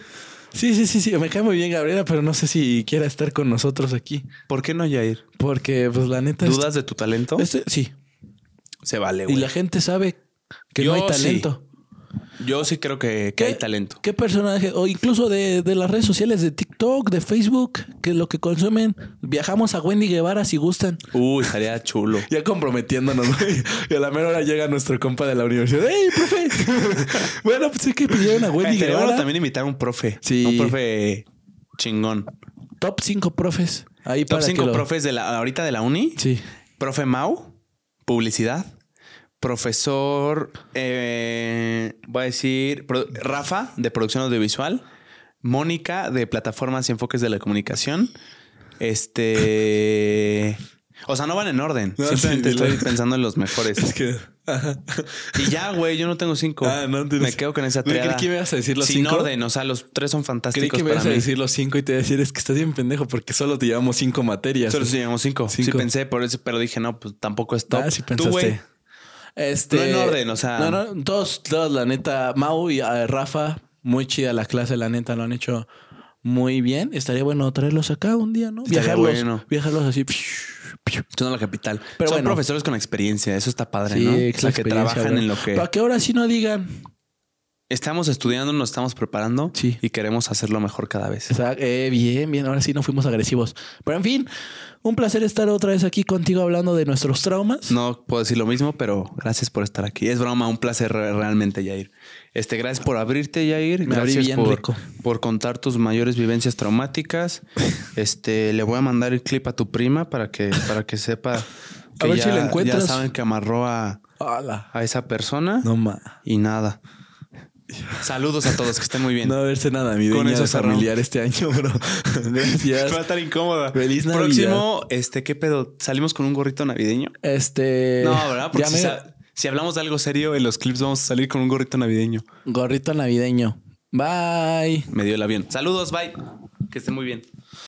Sí, sí, sí, sí. Me cae muy bien Gabriela, pero no sé si quiera estar con nosotros aquí. ¿Por qué no, Jair? Porque, pues, la neta... ¿Dudas de tu talento? Este, sí. Se vale, Y güey. la gente sabe que Yo no hay sí. Yo sí creo que, que hay talento. ¿Qué personaje? O incluso de, de las redes sociales, de TikTok, de Facebook, que lo que consumen. Viajamos a Wendy Guevara si gustan. Uy, estaría chulo. Ya comprometiéndonos, güey. Y a la mera hora llega nuestro compa de la universidad. ¡Ey, profe! bueno, pues sí que pidieron a Wendy bueno Guevara. también invitar a un profe. Sí. Un profe chingón. Top 5 profes. Ahí Top para que 5 lo- profes de la ahorita de la uni. Sí. Profe Mau, publicidad. Profesor, eh, voy a decir, Rafa, de producción audiovisual. Mónica, de plataformas y enfoques de la comunicación. Este. O sea, no van en orden. No, Simplemente sí, estoy pensando en los mejores. Es que... Ajá. Y ya, güey, yo no tengo cinco. Ah, no tienes- Me quedo con esa triada. creí que me ibas a decir los Sin cinco. orden, o sea, los tres son Creí fantásticos que me ibas a decir los cinco y te iba a decir, es que estás bien pendejo porque solo te llevamos cinco materias. Solo llevamos cinco. Sí Cinco. pensé por eso, pero dije, no, pues tampoco es top. Ah, sí Tú, pensaste. güey. Este, No en orden, o sea- No, no, todos, todos, la neta. Mau y eh, Rafa, muy chida la clase, la neta, lo han hecho muy bien. Estaría bueno traerlos acá un día, ¿no? Estaría Viajarlos, bueno. viajarlos así. Son a la capital. Pero Son bueno. profesores con experiencia. Eso está padre, Sí, ¿no? O sea, que trabajan en lo que. Para que ahora sí no digan, estamos estudiando, nos estamos preparando Sí. y queremos hacerlo mejor cada vez. Eh, bien, bien, ahora sí no fuimos agresivos. Pero en fin, un placer estar otra vez aquí contigo hablando de nuestros traumas. No puedo decir lo mismo, pero gracias por estar aquí. Es broma, un placer re- realmente, Yair. Este, gracias por abrirte, Yair. Me abrí gracias bien por, rico. por contar tus mayores vivencias traumáticas. Este, le voy a mandar el clip a tu prima para que, para que sepa que ver ya, si la encuentras. ya saben que amarró a, a esa persona No ma. y nada. Saludos a todos, que estén muy bien. No va a verse nada navideño Con eso familiar este año, bro. Gracias. Va a estar incómoda. Feliz Navidad. Próximo, este, ¿qué pedo? ¿Salimos con un gorrito navideño? Este. No, ¿verdad? Porque si, me- sa- si hablamos de algo serio en los clips, vamos a salir con un gorrito navideño. Gorrito navideño. Bye. Me dio el avión. Saludos, bye. Que estén muy bien.